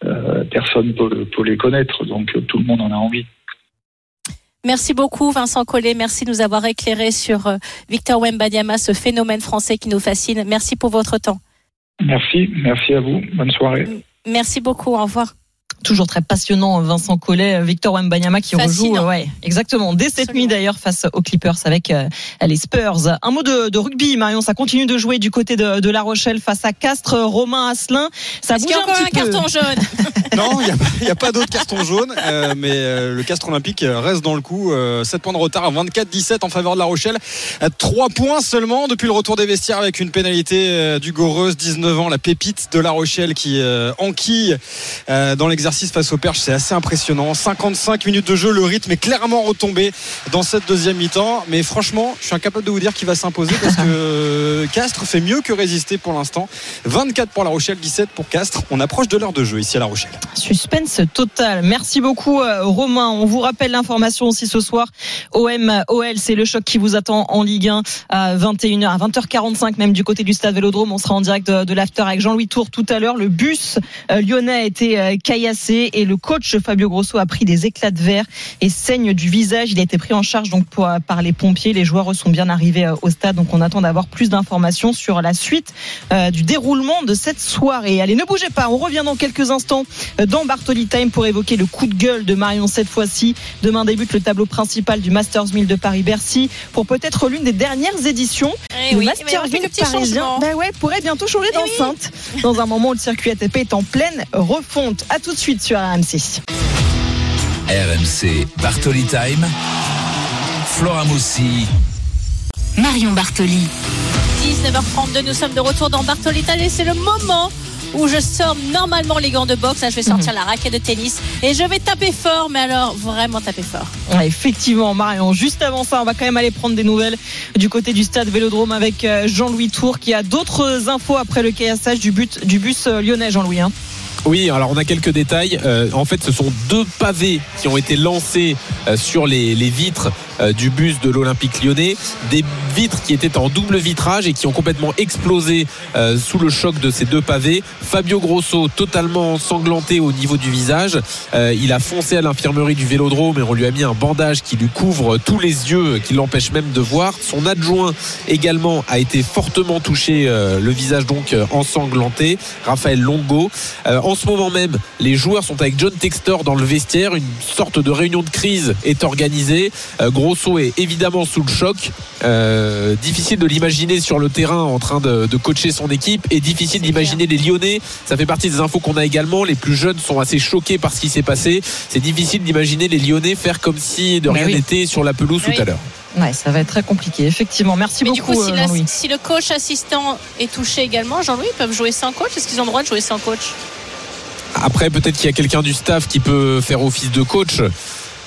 euh, personne peut, peut les connaître. Donc tout le monde en a envie. Merci beaucoup Vincent Collet, merci de nous avoir éclairé sur euh, Victor Wembanyama, ce phénomène français qui nous fascine. Merci pour votre temps. Merci, merci à vous. Bonne soirée. Merci beaucoup, au revoir. Toujours très passionnant, Vincent Collet, Victor Wembanyama qui rejoue, Fascinant. euh, ouais, exactement, dès cette Absolument. nuit d'ailleurs face aux Clippers avec euh, les Spurs. Un mot de, de rugby, Marion, ça continue de jouer du côté de, de La Rochelle face à Castres, Romain Asselin. Ça bouge un encore un petit peu. carton jaune? (laughs) (laughs) Non, il n'y a, pas- il y a pas d'autre carton jaune, euh, mais euh, le Castre Olympique reste dans le coup. Euh, 7 points de retard, 24-17 en faveur de La Rochelle. 3 points seulement depuis le retour des vestiaires avec une pénalité euh, du Goreuse, 19 ans, la pépite de La Rochelle qui euh, enquille euh, dans l'exercice face au Perche. C'est assez impressionnant. 55 minutes de jeu, le rythme est clairement retombé dans cette deuxième mi-temps. Mais franchement, je suis incapable de vous dire qui va s'imposer parce que (laughs) Castres fait mieux que résister pour l'instant. 24 pour La Rochelle, 17 pour Castres. On approche de l'heure de jeu ici à La Rochelle. Suspense total. Merci beaucoup euh, Romain. On vous rappelle l'information aussi ce soir. OM OL, c'est le choc qui vous attend en Ligue 1 à 21h à 20h45 même du côté du stade Vélodrome. On sera en direct de, de l'after avec Jean-Louis Tour tout à l'heure. Le bus euh, lyonnais a été euh, et le coach Fabio Grosso a pris des éclats de verre et saigne du visage. Il a été pris en charge donc par les pompiers. Les joueurs sont bien arrivés euh, au stade donc on attend d'avoir plus d'informations sur la suite euh, du déroulement de cette soirée. Allez, ne bougez pas. On revient dans quelques instants euh, dans Bartoli Time pour évoquer le coup de gueule de Marion cette fois-ci. Demain débute le tableau principal du Masters 1000 de Paris-Bercy pour peut-être l'une des dernières éditions. Eh le oui, Masters avoir 1000 quelques petits parisien ben ouais, pourrait bientôt changer Eh oui. d'enceinte. Dans un moment où le circuit ATP est en pleine refonte. À tout de suite sur RMC. RMC Bartoli Time. Flora Moussi. Marion Bartoli. 19h32, nous sommes de retour dans Bartolita et c'est le moment où je sors normalement les gants de boxe. Là, je vais sortir la raquette de tennis et je vais taper fort, mais alors vraiment taper fort. Ouais, effectivement, Marion. Juste avant ça, on va quand même aller prendre des nouvelles du côté du stade Vélodrome avec euh, Jean-Louis Tour qui a d'autres infos après le caillassage du, but, du bus euh, lyonnais, Jean-Louis. hein. Oui, alors on a quelques détails. Euh, en fait, ce sont deux pavés qui ont été lancés euh, sur les, les vitres du bus de l'Olympique lyonnais. Des vitres qui étaient en double vitrage et qui ont complètement explosé euh, sous le choc de ces deux pavés. Fabio Grosso totalement sanglanté au niveau du visage. Euh, il a foncé à l'infirmerie du Vélodrome et on lui a mis un bandage qui lui couvre tous les yeux, qui l'empêche même de voir. Son adjoint également a été fortement touché, euh, le visage donc euh, ensanglanté. Raphaël Longo. Euh, en ce moment même, les joueurs sont avec John Textor dans le vestiaire. Une sorte de réunion de crise est organisée. Euh, Grosso est évidemment sous le choc. Euh, difficile de l'imaginer sur le terrain en train de, de coacher son équipe et difficile d'imaginer les Lyonnais. Ça fait partie des infos qu'on a également. Les plus jeunes sont assez choqués par ce qui s'est passé. C'est difficile d'imaginer les Lyonnais faire comme si de Mais rien oui. n'était sur la pelouse Oui. tout à l'heure. Ouais, ça va être très compliqué, effectivement. Merci Mais du beaucoup, coup, si, euh, la- si le coach assistant est touché également, Jean-Louis, ils peuvent jouer sans coach? Est-ce qu'ils ont le droit de jouer sans coach? Après, peut-être qu'il y a quelqu'un du staff qui peut faire office de coach.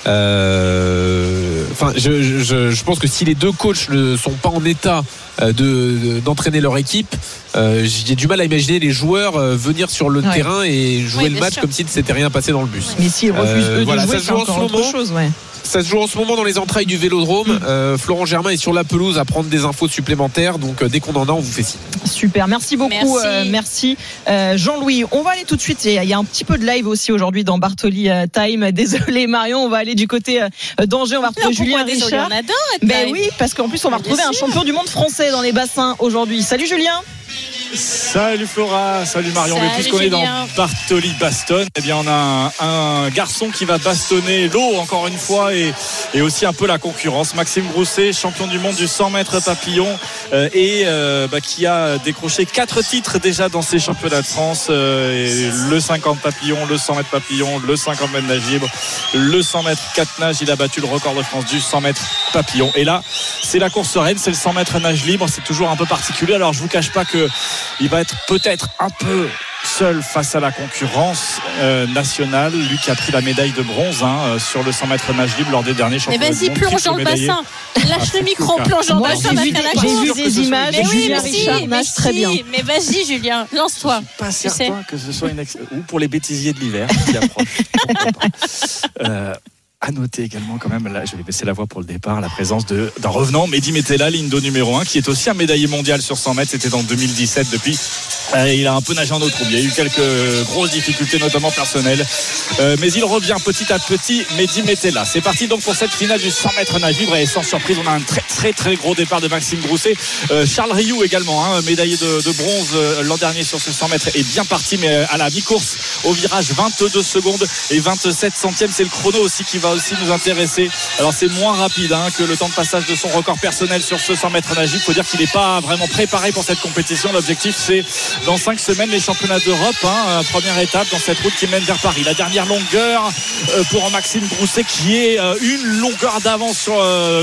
Euh, Enfin, je, je- je pense que si les deux coachs ne sont pas en état euh, de- d'entraîner leur équipe, euh, j'ai du mal à imaginer les joueurs venir sur le Ouais. terrain et jouer le match sûr. comme s'il ne s'était rien passé dans le bus. Mais s'ils refusent Euh, eux de voilà, jouer, ça joue en ce moment. chose, ouais. Ça se joue en ce moment dans les entrailles du Vélodrome. Euh, Florent Germain est sur la pelouse à prendre des infos supplémentaires. Donc euh, dès qu'on en a, on vous fait signe. Super, merci beaucoup, Merci. euh, merci euh, Jean-Louis. On va aller tout de suite. Il y a- il y a un petit peu de live aussi aujourd'hui dans Bartoli Time. (laughs) Désolé Marion, on va aller du côté d'Angers. On va retrouver Non, Julien désolé, Richard. on adore Ben live. oui, parce qu'en plus on va retrouver un champion du monde français dans les bassins aujourd'hui. Salut Julien. Salut Flora, salut Marion. Mais puisqu'on est dans. Bartoli Baston, eh bien on a un, un garçon qui va bastonner l'eau encore une fois et, et aussi un peu la concurrence. Maxime Grousset, champion du monde du 100 mètres papillon euh, et euh, bah, qui a décroché quatre titres déjà dans ces championnats de France. euh, et le 50 papillon, le 100 mètres papillon, le 50 mètres nage libre, le 100 mètres 4 nages. Il a battu le record de France du 100 mètres papillon. Et là, c'est la course reine, c'est le 100 mètres nage libre. C'est toujours un peu particulier. Alors je vous cache pas que il va être peut-être un peu seul face à la concurrence euh, nationale. Lui qui a pris la médaille de bronze hein, euh, sur le 100 mètres nage libre lors des derniers Mais championnats du vas-y, monde, plonge dans le bassin. Lâche le micro, plonge dans le bassin, j'ai vu, des, images. Mais oui, Julien mais si, mais très bien. Mais vas-y, Julien, lance-toi. Pas certain que ce soit une ex- ou pour les bêtisiers de l'hiver qui (laughs) approchent. Euh, à noter également quand même, là je vais baisser la voix pour le départ, la présence d'un revenant, Mehdi Metella, d'eau numéro 1, qui est aussi un médaillé mondial sur 100 mètres, c'était en 2017 depuis. euh, il a un peu nagé en eau trouble, il y a eu quelques grosses difficultés, notamment personnelles. Euh, mais il revient petit à petit, Mehdi Metella. C'est parti donc pour cette finale du 100 mètres nage libre et sans surprise, on a un très très très gros départ de Maxime Grousset. Euh, Charles Rioux également, hein, médaillé de, de bronze l'an dernier sur ce 100 mètres, est bien parti, mais à la mi-course, au virage, 22 secondes et 27 centièmes. C'est le chrono aussi qui va aussi nous intéresser. Alors c'est moins rapide hein, que le temps de passage de son record personnel sur ce 100 mètres nage. Il faut dire qu'il n'est pas vraiment préparé pour cette compétition. L'objectif c'est dans 5 semaines les championnats d'Europe. Hein, euh, première étape dans cette route qui mène vers Paris. La dernière longueur euh, pour Maxime Grousset qui est euh, une longueur d'avance sur,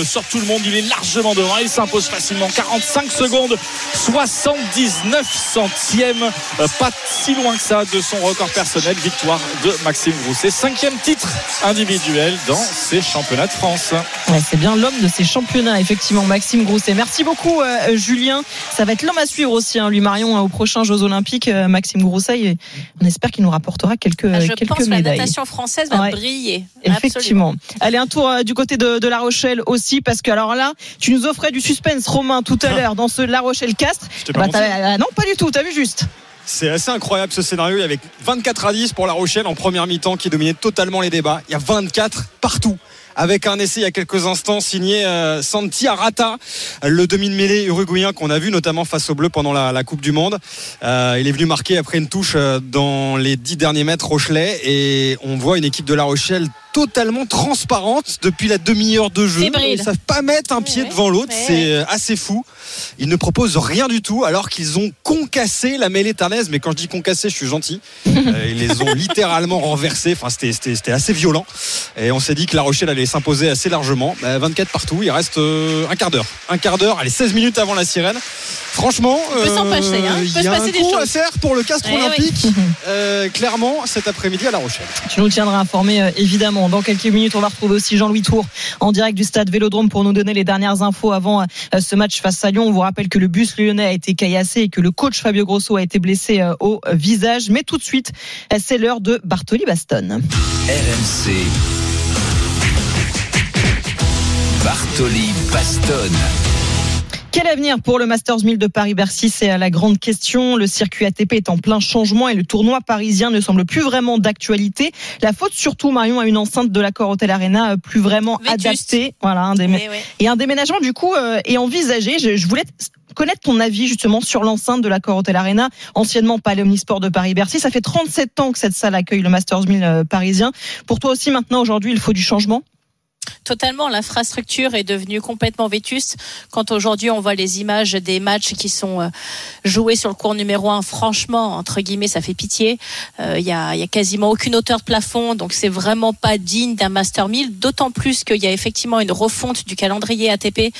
sur tout le monde. Il est largement devant. Il s'impose facilement. 45 secondes, 79 centièmes. Pas si loin que ça de son record personnel. Victoire de Maxime Grousset. Cinquième titre individuel dans ces championnats de France. Ouais, c'est bien l'homme de ces championnats, effectivement, Maxime Grousset. Merci beaucoup, euh, Julien. Ça va être l'homme à suivre aussi, hein, lui, Marion, hein, aux prochains Jeux Olympiques, euh, Maxime Grousset. Et on espère qu'il nous rapportera quelques, Ah, Je quelques pense que la médailles. natation française va Ouais. briller. Absolument. Effectivement. Allez, un tour euh, du côté de, de La Rochelle aussi, parce que alors là, tu nous offrais du suspense, Romain, tout à l'heure, dans ce La Rochelle-Castres. pas Bah, ah, non, pas du tout, t'as vu juste. C'est assez incroyable ce scénario. Il y avait 24 à 10 pour La Rochelle en première mi-temps qui dominait totalement les débats. Il y a 24 partout. Avec un essai il y a quelques instants signé euh, Santi Arata, le demi de mêlée uruguayen qu'on a vu notamment face au bleu pendant la, Coupe du Monde. Euh, il est venu marquer après une touche euh, dans les 10 derniers mètres Rochelais et on voit une équipe de La Rochelle totalement transparente depuis la demi-heure de jeu. Ils savent pas mettre un pied Ouais, devant l'autre. ouais, C'est euh, assez fou. Ils ne proposent rien du tout alors qu'ils ont concassé la mêlée tarnaise. Mais quand je dis concassé, je suis gentil. (laughs) Euh, ils les ont littéralement renversés. Enfin, c'était- c'était c'était assez violent. Et on s'est dit que La Rochelle allait s'imposer assez largement. Bah, 24 partout. Il reste euh, un quart d'heure. Un quart d'heure. Allez, 16 minutes avant la sirène. Franchement, Il hein. Il il peut y se a passer un des coup à choses. faire pour le Castre Eh oui. Olympique. (laughs) euh, clairement, cet après-midi à La Rochelle. Tu nous tiendras informé euh, évidemment. Dans quelques minutes, on va retrouver aussi Jean-Louis Tour en direct du stade Vélodrome pour nous donner les dernières infos avant euh, ce match face à Lyon. On vous rappelle que le bus lyonnais a été caillassé et que le coach Fabio Grosso a été blessé euh, au visage. Mais tout de suite, c'est l'heure de Bartoli Baston. RMC. Bartoli Bastonne. Quel avenir pour le Masters 1000 de Paris-Bercy C'est la grande question. Le circuit ATP est en plein changement et le tournoi parisien ne semble plus vraiment d'actualité. La faute surtout, Marion, à une enceinte de l'accord Hotel Arena euh, plus vraiment Vétuste. adaptée. Voilà, un ouais. Et un déménagement, du coup, euh, est envisagé. Je, je voulais connaître ton avis justement sur l'enceinte de l'accord Hotel Arena, anciennement Palais Omnisport de Paris-Bercy. Ça fait 37 ans que cette salle accueille le Masters 1000 euh, parisien. Pour toi aussi, maintenant, aujourd'hui, il faut du changement? Totalement, l'infrastructure est devenue complètement vétuste. Quand aujourd'hui on voit les images des matchs qui sont euh, joués sur le cours numéro un, franchement, entre guillemets, ça fait pitié. Euh, Il y, a, il y a quasiment aucune hauteur de plafond, donc c'est vraiment pas digne d'un Master 1000. D'autant plus qu'il y a effectivement une refonte du calendrier ATP,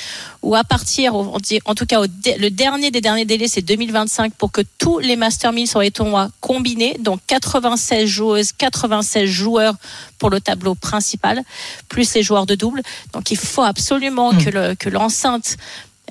où à partir, en tout cas, le dernier des derniers délais, c'est 2025 pour que tous les Master 1000 soient tournois combinés, donc 96 joueuses, 96 joueurs pour le tableau principal, plus les joueurs de double. Donc il faut absolument que le- que l'enceinte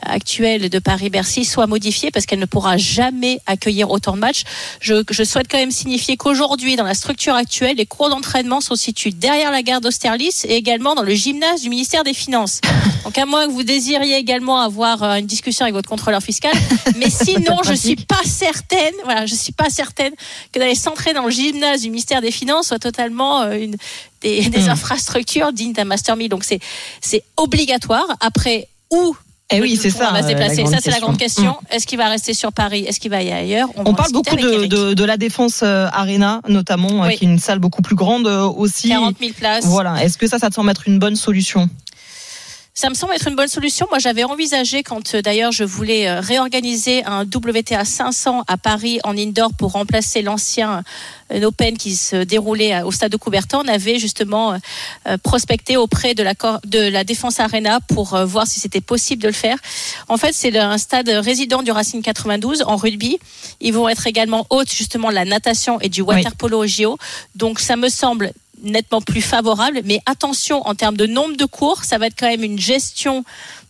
actuelle de Paris-Bercy soit modifiée parce qu'elle ne pourra jamais accueillir autant de matchs. Je, je souhaite quand même signifier qu'aujourd'hui, dans la structure actuelle, les cours d'entraînement sont situés derrière la gare d'Austerlitz et également dans le gymnase du ministère des Finances. (laughs) Donc à moins que vous désiriez également avoir euh, une discussion avec votre contrôleur fiscal, (laughs) mais sinon je suis pas certaine, voilà, je suis pas certaine que d'aller s'entrer dans le gymnase du ministère des Finances soit totalement euh, une des, des Mm. infrastructures dignes d'un master 1000. Donc c'est c'est obligatoire. Après où Eh oui, c'est ça. va se euh, la déplacer. Ça, c'est la grande question. question. Est-ce qu'il va rester sur Paris? Est-ce qu'il va y ailleurs? Va On parle beaucoup de, de, de la défense euh, Arena, notamment, euh, Oui. qui est une salle beaucoup plus grande aussi. 40 000 places. Voilà. Est-ce que ça, ça te semble être une bonne solution? Ça me semble être une bonne solution. Moi, j'avais envisagé, quand euh, d'ailleurs je voulais euh, réorganiser un WTA 500 à Paris en indoor pour remplacer l'ancien euh, Open qui se déroulait au stade de Coubertin, on avait justement prospecté auprès de la, cor- de la Défense Arena pour voir si c'était possible de le faire. En fait, c'est un stade résident du Racing 92 en rugby. Ils vont être également hôtes justement de la natation et du water polo au JO. Donc, ça me semble nettement plus favorable. Mais attention, en termes de nombre de cours, ça va être quand même une gestion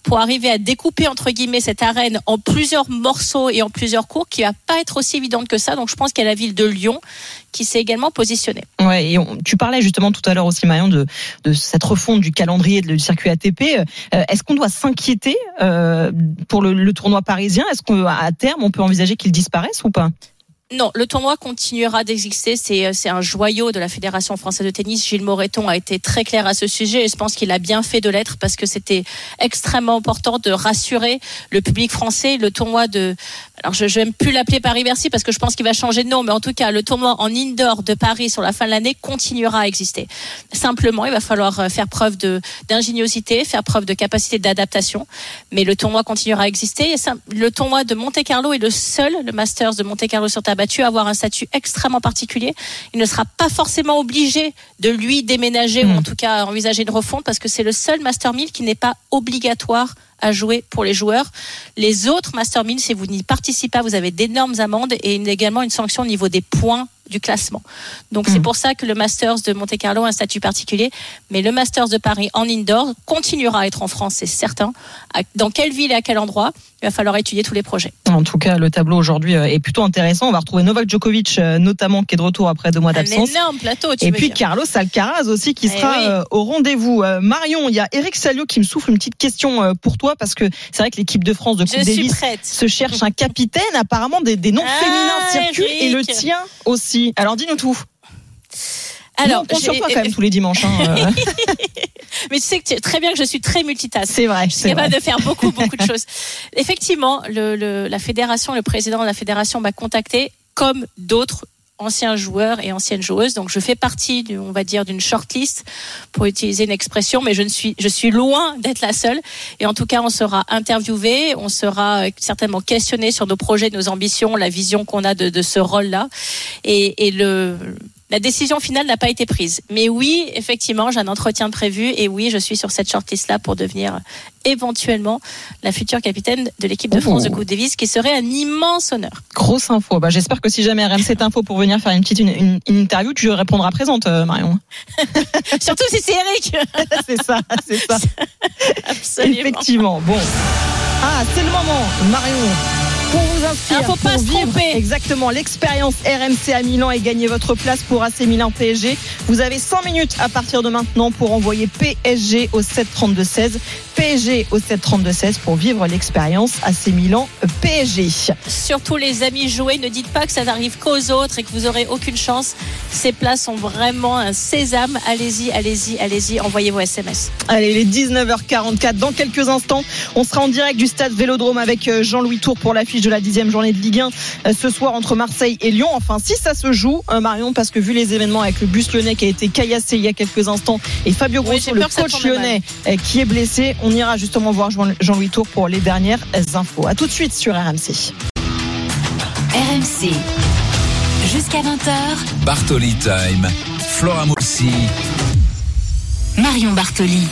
pour arriver à découper entre guillemets cette arène en plusieurs morceaux et en plusieurs cours qui va pas être aussi évidente que ça. Donc je pense qu'il y a la ville de Lyon qui s'est également positionnée. Ouais, et tu parlais justement tout à l'heure aussi, Marion, de, cette refonte du calendrier du circuit ATP. Euh, Est-ce qu'on doit s'inquiéter euh, pour le tournoi parisien? Est-ce qu'à terme, on peut envisager qu'il disparaisse ou pas? Non, le tournoi continuera d'exister. C'est euh, c'est un joyau de la Fédération française de tennis. Gilles Moreton a été très clair à ce sujet et je pense qu'il a bien fait de l'être parce que c'était extrêmement important de rassurer le public français. Le tournoi de, alors je n'aime plus l'appeler Paris-Bercy parce que je pense qu'il va changer de nom, mais en tout cas, le tournoi en indoor de Paris sur la fin de l'année continuera à exister. Simplement, il va falloir euh, faire preuve d'ingéniosité, faire preuve de capacité d'adaptation, mais le tournoi continuera à exister. Et ça, le tournoi de Monte Carlo est le seul, le Masters de Monte Carlo sur terre battue, à avoir un statut extrêmement particulier. Il ne sera pas forcément obligé de lui déménager ou en tout cas envisager une refonte parce que c'est le seul Master 1000 qui n'est pas obligatoire à jouer pour les joueurs. Les autres Master 1000, si vous n'y participez pas, vous avez d'énormes amendes et également une sanction au niveau des points du classement. Donc c'est pour ça que le Masters de Monte Carlo a un statut particulier, mais le Masters de Paris en indoor continuera à être en France, c'est certain. Dans quelle ville et à quel endroit? Il va falloir étudier tous les projets. En tout cas, le tableau aujourd'hui euh, est plutôt intéressant. On va retrouver Novak Djokovic, euh, notamment, qui est de retour après deux mois Un d'absence. énorme plateau, tu Et puis dire. Carlos Alcaraz aussi qui Eh sera oui. euh, au rendez-vous. Marion, il y a Eric Salio qui me souffle une petite question pour toi parce que c'est vrai que l'équipe de France de Coupe Davis se cherche un capitaine. Apparemment, des, des noms Ah, féminins circulent et le tien aussi. Alors dis-nous tout. Alors, Nous, on compte sur toi quand même tous les dimanches. hein. (laughs) mais tu sais que tu- très bien que je suis très multitask. c'est vrai. Je suis capable de faire beaucoup, beaucoup de (laughs) choses. Effectivement, le, le- la fédération, le président de la fédération m'a contacté comme d'autres anciens joueurs et anciennes joueuses. Donc, je fais partie, on va dire, d'une shortlist pour utiliser une expression, mais je ne suis, je suis loin d'être la seule. Et en tout cas, on sera interviewé, on sera euh, certainement questionné sur nos projets, nos ambitions, la vision qu'on a de, de ce rôle-là. Et, et le, la décision finale n'a pas été prise. Mais oui, effectivement, j'ai un entretien prévu et oui, je suis sur cette shortlist-là pour devenir euh, éventuellement la future capitaine de l'équipe de Oh. France de Coupe Davis, qui serait un immense honneur. Grosse info. Bah, J'espère que si jamais RMC cette info pour venir faire une petite une, une- une interview, tu répondras présente, euh, Marion. (laughs) Surtout si c'est Eric. (laughs) c'est ça, c'est ça. (laughs) Absolument. Effectivement. Bon. Ah, c'est le moment, Marion. Pour vous inscrire, Ah, faut pas se tromper. exactement l'expérience RMC à Milan et gagner votre place pour AC Milan PSG. Vous avez 100 minutes à partir de maintenant pour envoyer PSG au 732 16. PSG au 7-32-16 pour vivre l'expérience AC Milan PSG. Surtout les amis joués, ne dites pas que ça n'arrive qu'aux autres et que vous aurez aucune chance. Ces places sont vraiment un sésame. Allez-y, allez-y, allez-y, envoyez vos SMS. Allez, il est 19h44. Dans quelques instants, on sera en direct du stade Vélodrome avec euh, Jean-Louis Tour pour l'affiche de la dixième journée de Ligue 1 euh, ce soir entre Marseille et Lyon. Enfin, si ça se joue, euh, Marion, parce que vu les événements avec le bus lyonnais qui a été caillassé il y a quelques instants et Fabio Grosso, le coach lyonnais, qui est blessé, on ira justement voir Jean- Jean-Louis Tour pour les dernières infos. À tout de suite sur RMC. RMC. Jusqu'à 20h, Bartoli Time. Flora Moussi. Marion Bartoli.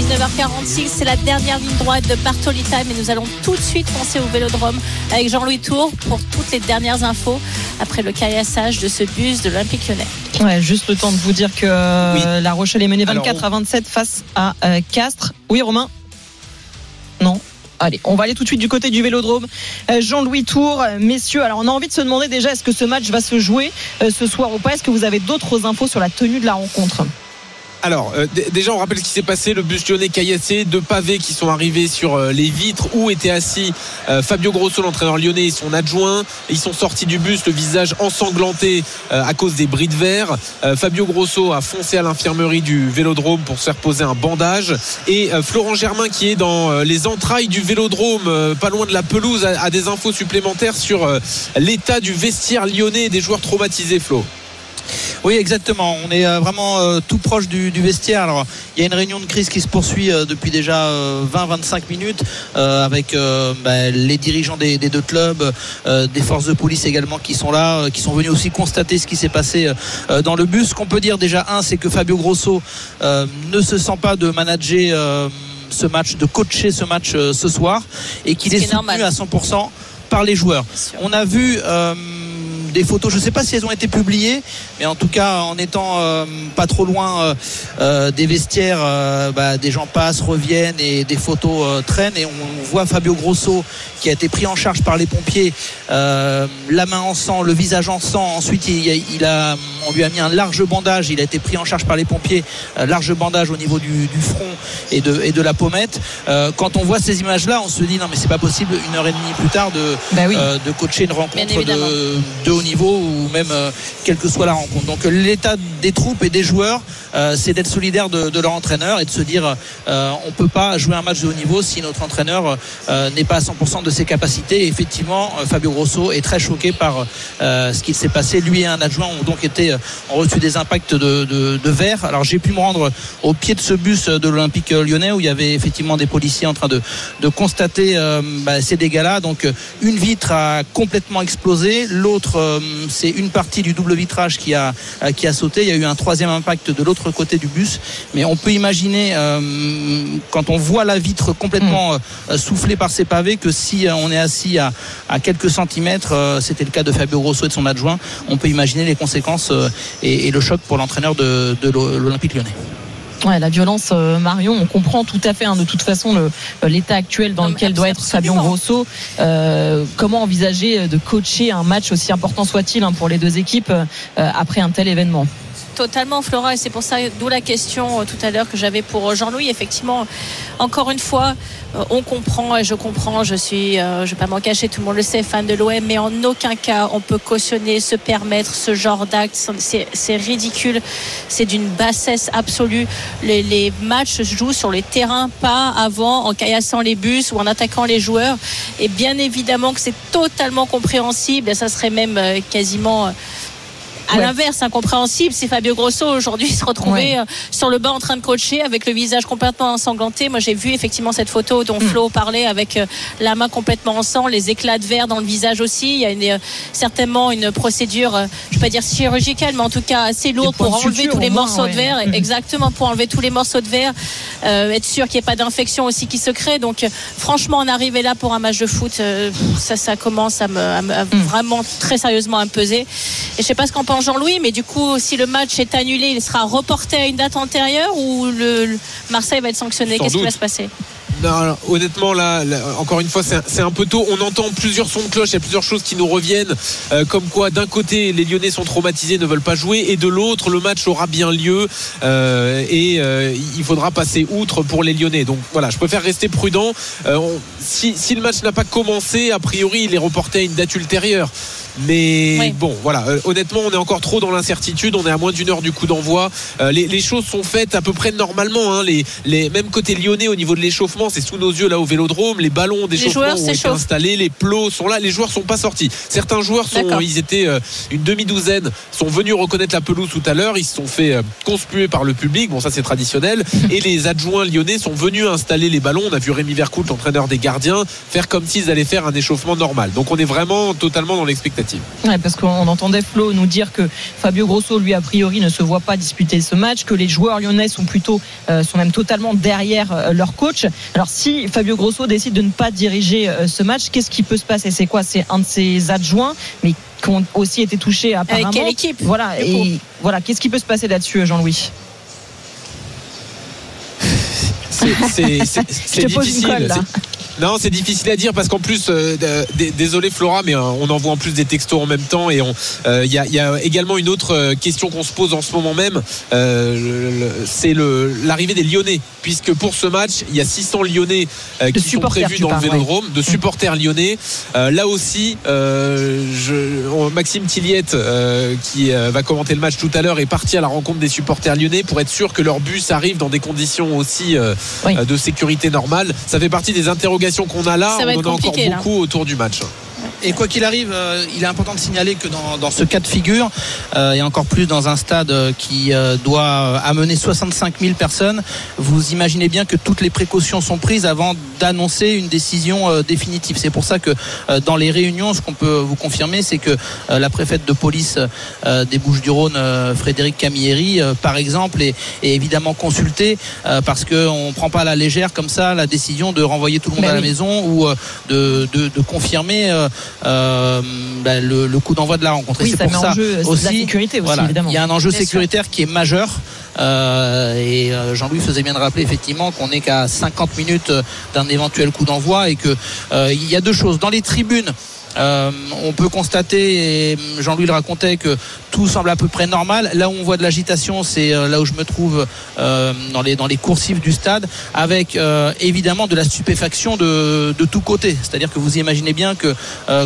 19h46, c'est la dernière ligne droite de Bartoli Time et nous allons tout de suite penser au Vélodrome avec Jean-Louis Tour pour toutes les dernières infos après le caillassage de ce bus de l'Olympique lyonnais. Ouais, juste le temps de vous dire que euh, La Rochelle est menée 24 Alors, à 27 face à euh, Castres. Oui, Romain? Non Allez, on va aller tout de suite du côté du Vélodrome. Euh, Jean-Louis Tour, messieurs, alors on a envie de se demander déjà est-ce que ce match va se jouer ce soir ou pas? Est-ce que vous avez d'autres infos sur la tenue de la rencontre? Alors, euh, déjà, on rappelle ce qui s'est passé. Le bus lyonnais caillassé, deux pavés qui sont arrivés sur euh, les vitres où était assis euh, Fabio Grosso, l'entraîneur lyonnais, et son adjoint. Ils sont sortis du bus, le visage ensanglanté à cause des bris de verre. Fabio Grosso a foncé à l'infirmerie du Vélodrome pour se faire poser un bandage. Et Florent Germain, qui est dans les entrailles du Vélodrome, pas loin de la pelouse, a, des infos supplémentaires sur l'état du vestiaire lyonnais des joueurs traumatisés, Flo. Oui, exactement. On est euh, vraiment euh, tout proche du, du vestiaire. Alors, il y a une réunion de crise qui se poursuit euh, depuis déjà 20-25 minutes avec bah, les dirigeants des, des deux clubs, des forces de police également qui sont là, qui sont venus aussi constater ce qui s'est passé dans le bus. Ce qu'on peut dire déjà, un, c'est que Fabio Grosso ne se sent pas de manager ce match, de coacher ce match ce soir et qu'il est est soutenu normal. à 100% par les joueurs. On a vu euh, des photos, je ne sais pas si elles ont été publiées, mais en tout cas en étant euh, pas trop loin euh, euh, des vestiaires, euh, bah, des gens passent, reviennent et des photos euh, traînent et on, voit Fabio Grosso qui a été pris en charge par les pompiers, euh, la main en sang, le visage en sang. Ensuite, il, a- il a, on lui a mis un large bandage. Il a été pris en charge par les pompiers, large bandage au niveau du, du front et de, et de la pommette. Euh, quand on voit ces images-là, on se dit non mais c'est pas possible une heure et demie plus tard de, Bah oui. euh, de coacher une rencontre de, de niveau ou même euh, quelle que soit la rencontre. Donc euh, l'état des troupes et des joueurs, euh, c'est d'être solidaire de, leur entraîneur et de se dire euh, on peut pas jouer un match de haut niveau si notre entraîneur n'est pas à 100% de ses capacités. Effectivement, Fabio Grosso est très choqué par ce qui s'est passé. Lui et un adjoint ont donc été ont reçu des impacts de, verre. Alors j'ai pu me rendre au pied de ce bus de l'Olympique lyonnais où il y avait effectivement des policiers en train de, constater bah, ces dégâts-là. Donc une vitre a complètement explosé, l'autre c'est une partie du double vitrage qui a euh, qui a sauté. Il y a eu un troisième impact de l'autre côté du bus. Mais on peut imaginer euh, quand on voit la vitre complètement euh, soufflée par ces pavés que si euh, on est assis à, à quelques centimètres, euh, c'était le cas de Fabio Grosso et de son adjoint, on peut imaginer les conséquences euh, et, et le choc pour l'entraîneur de, de l'Olympique lyonnais. Ouais, la violence, euh, Marion, on comprend tout à fait, hein, de toute façon, le- euh, l'état actuel dans Non, lequel doit être Fabien. Grosso. Euh, comment envisager de coacher un match aussi important soit-il hein, pour les deux équipes euh, après un tel événement? Totalement, Flora, et c'est pour ça, d'où la question euh, tout à l'heure que j'avais pour euh, Jean-Louis. Effectivement, encore une fois, euh, on comprend et je comprends. Je suis, je vais pas m'en cacher, tout le monde le sait, fan de l'OM, mais en aucun cas on peut cautionner, se permettre ce genre d'acte. C'est ridicule, c'est d'une bassesse absolue. Les, matchs se jouent sur les terrains, pas avant en caillassant les bus ou en attaquant les joueurs. Et bien évidemment que c'est totalement compréhensible. Ça serait même quasiment à Ouais. l'inverse, incompréhensible si Fabio Grosso aujourd'hui se retrouvait Ouais. euh, sur le banc en train de coacher avec le visage complètement ensanglanté. Moi, j'ai vu effectivement cette photo Hmm. dont Flo parlait avec euh, la main complètement en sang, les éclats de verre dans le visage aussi. Il y a une, euh, certainement une procédure, je vais pas dire chirurgicale, mais en tout cas assez lourde pour enlever tous les moins, morceaux ouais. de verre. Mhm. Exactement, pour enlever tous les morceaux de verre, euh, être sûr qu'il n'y ait pas d'infection aussi qui se crée. Donc, franchement, en arriver là pour un match de foot, euh, ça, ça commence à me, à me- à Hmm. vraiment très sérieusement à me peser. Et je sais pas ce qu'en pense Jean-Louis, mais du coup, si le match est annulé, il sera reporté à une date antérieure ou le, le- Marseille va être sanctionné? Qu'est-ce qui va se passer? Non, alors, honnêtement, là, là, encore une fois, c'est un, peu tôt. On entend plusieurs sons de cloche, il y a plusieurs choses qui nous reviennent, euh, comme quoi, d'un côté, les Lyonnais sont traumatisés, ne veulent pas jouer, et de l'autre, le match aura bien lieu, euh, et euh, il faudra passer outre pour les Lyonnais. Donc voilà, je préfère rester prudent. On- si, si le match n'a pas commencé, a priori, il est reporté à une date ultérieure. Mais Oui. bon, voilà. honnêtement, on est encore trop dans l'incertitude. On est à moins d'une heure du coup d'envoi. Les, les choses sont faites à peu près normalement. hein. Les, les, même côté lyonnais, au niveau de l'échauffement, c'est sous nos yeux là au Vélodrome. Les ballons d'échauffement joueurs ont été installés. Les plots sont là. Les joueurs sont pas sortis. Certains joueurs sont, ils étaient euh, une demi-douzaine, sont venus reconnaître la pelouse tout à l'heure. Ils se sont fait euh, conspuer par le public. Bon, ça c'est traditionnel. (laughs) Et les adjoints lyonnais sont venus installer les ballons. On a vu Rémi Vercout, l'entraîneur des gardiens, faire comme s'ils allaient faire un échauffement normal. Donc on est vraiment totalement dans l'expectative. Ouais, parce qu'on entendait Flo nous dire que Fabio Grosso, lui, a priori, ne se voit pas disputer ce match, que les joueurs lyonnais sont plutôt, euh, sont même totalement derrière leur coach. Alors, si Fabio Grosso décide de ne pas diriger euh, ce match, qu'est-ce qui peut se passer? C'est quoi? C'est un de ses adjoints, mais qui ont aussi été touchés apparemment. Avec quelle équipe? Voilà. Et voilà, qu'est-ce qui peut se passer là-dessus, Jean-Louis? C'est- c'est- c'est- (laughs) Je c'est te pose une difficile. Non, c'est difficile à dire parce qu'en plus, euh, désolé Flora, mais euh, on envoie en plus des textos en même temps et euh, il y, a, il y a également une autre question qu'on se pose en ce moment même, euh, c'est l'arrivée des Lyonnais, puisque pour ce match, il y a 600 Lyonnais qui sont prévus dans le ouais. Vélodrome, de supporters lyonnais. Là aussi, je- Maxime Tilliette, qui va commenter le match tout à l'heure, est parti à la rencontre des supporters lyonnais pour être sûr que leur bus arrive dans des conditions aussi Oui. de sécurité normale. Ça fait partie des interrogations qu'on a là. Ça on en a encore là. beaucoup autour du match. Et quoi qu'il arrive, euh, il est important de signaler que dans, dans ce cas de figure, euh, et encore plus dans un stade euh, qui euh, doit amener 65 000 personnes, vous imaginez bien que toutes les précautions sont prises avant d'annoncer une décision définitive. C'est pour ça que euh, dans les réunions, ce qu'on peut vous confirmer, c'est que euh, la préfète de police euh, des Bouches-du-Rhône, Frédéric Camilleri, euh, par exemple, est, est évidemment consultée euh, parce qu'on ne prend pas à la légère comme ça la décision de renvoyer tout le monde Ben à la maison ou euh, de, de, de confirmer euh, bah, le, le coup d'envoi de la rencontre. Et c'est pour met en ça jeu euh, aussi, la sécurité aussi, voilà, évidemment. il y a un enjeu Bien sûr. sécuritaire qui est majeur. Euh, et Jean-Louis faisait bien de rappeler effectivement qu'on n'est qu'à 50 minutes d'un éventuel coup d'envoi et que il y a deux choses. Dans les tribunes, euh, on peut constater, et Jean-Louis le racontait, que tout semble à peu près normal. Là où on voit de l'agitation, c'est euh, là où je me trouve euh, dans les dans les coursives du stade, avec euh, évidemment de la stupéfaction de, de tous côtés. C'est-à-dire que vous imaginez bien que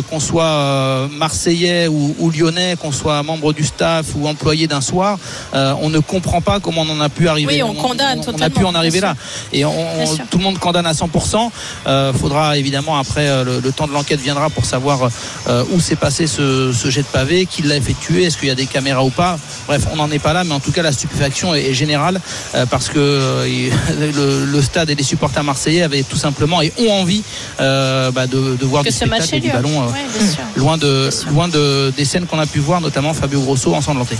qu'on soit marseillais ou, ou lyonnais, qu'on soit membre du staff ou employé d'un soir, on ne comprend pas comment on en a pu arriver. Oui, on condamne on, a totalement, pu en arriver là. Et on, on- tout le monde condamne à 100%. Euh, faudra évidemment après le, le temps de l'enquête viendra pour savoir euh, où s'est passé ce, ce jet de pavé, qui l'a effectué, est-ce qu'il y a des caméras ou pas. Bref, on n'en est pas là, mais en tout cas la stupéfaction est, est générale euh, parce que euh, il- (laughs) le, le stade et les supporters marseillais avaient tout simplement et ont envie euh, bah, de, de voir Que du ce match et du ballon euh, Ouais, loin de loin de, des scènes qu'on a pu voir, notamment Fabio Grosso ensanglanté.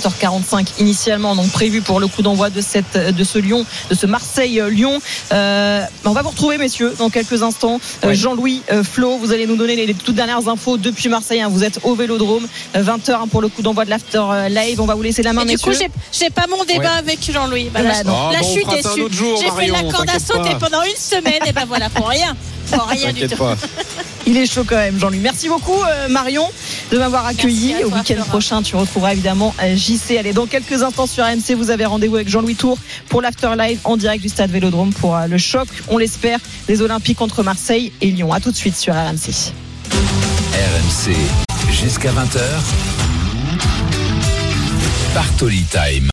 20h45 initialement donc prévu pour le coup d'envoi de cette de ce Lyon de ce Marseille Lyon euh, on va vous retrouver messieurs dans quelques instants Ouais. Jean-Louis euh, Flo vous allez nous donner les, les toutes dernières infos depuis Marseille hein. vous êtes au Vélodrome 20h pour le coup d'envoi de l'after euh, live on va vous laisser la main Et du coup, messieurs j'ai pas mon débat Ouais. avec Jean-Louis. Bah, Bah, là. Ah, là, bon, je suis déçu. J'ai fait Marion, la corde à sauter pas. pendant une semaine. Et ben voilà, pour rien. Pour rien du tout. pas. il est chaud quand même Jean-Louis merci beaucoup euh, Marion de m'avoir accueilli au week-end prochain tu retrouveras évidemment euh, JC allez dans quelques instants sur AMC vous avez rendez-vous avec Jean-Louis Tour pour l'after live en direct du stade Vélodrome pour euh, le choc on l'espère des Olympiques contre Marseille et Lyon à tout de suite sur RMC RMC jusqu'à 20h. Bartoli Time.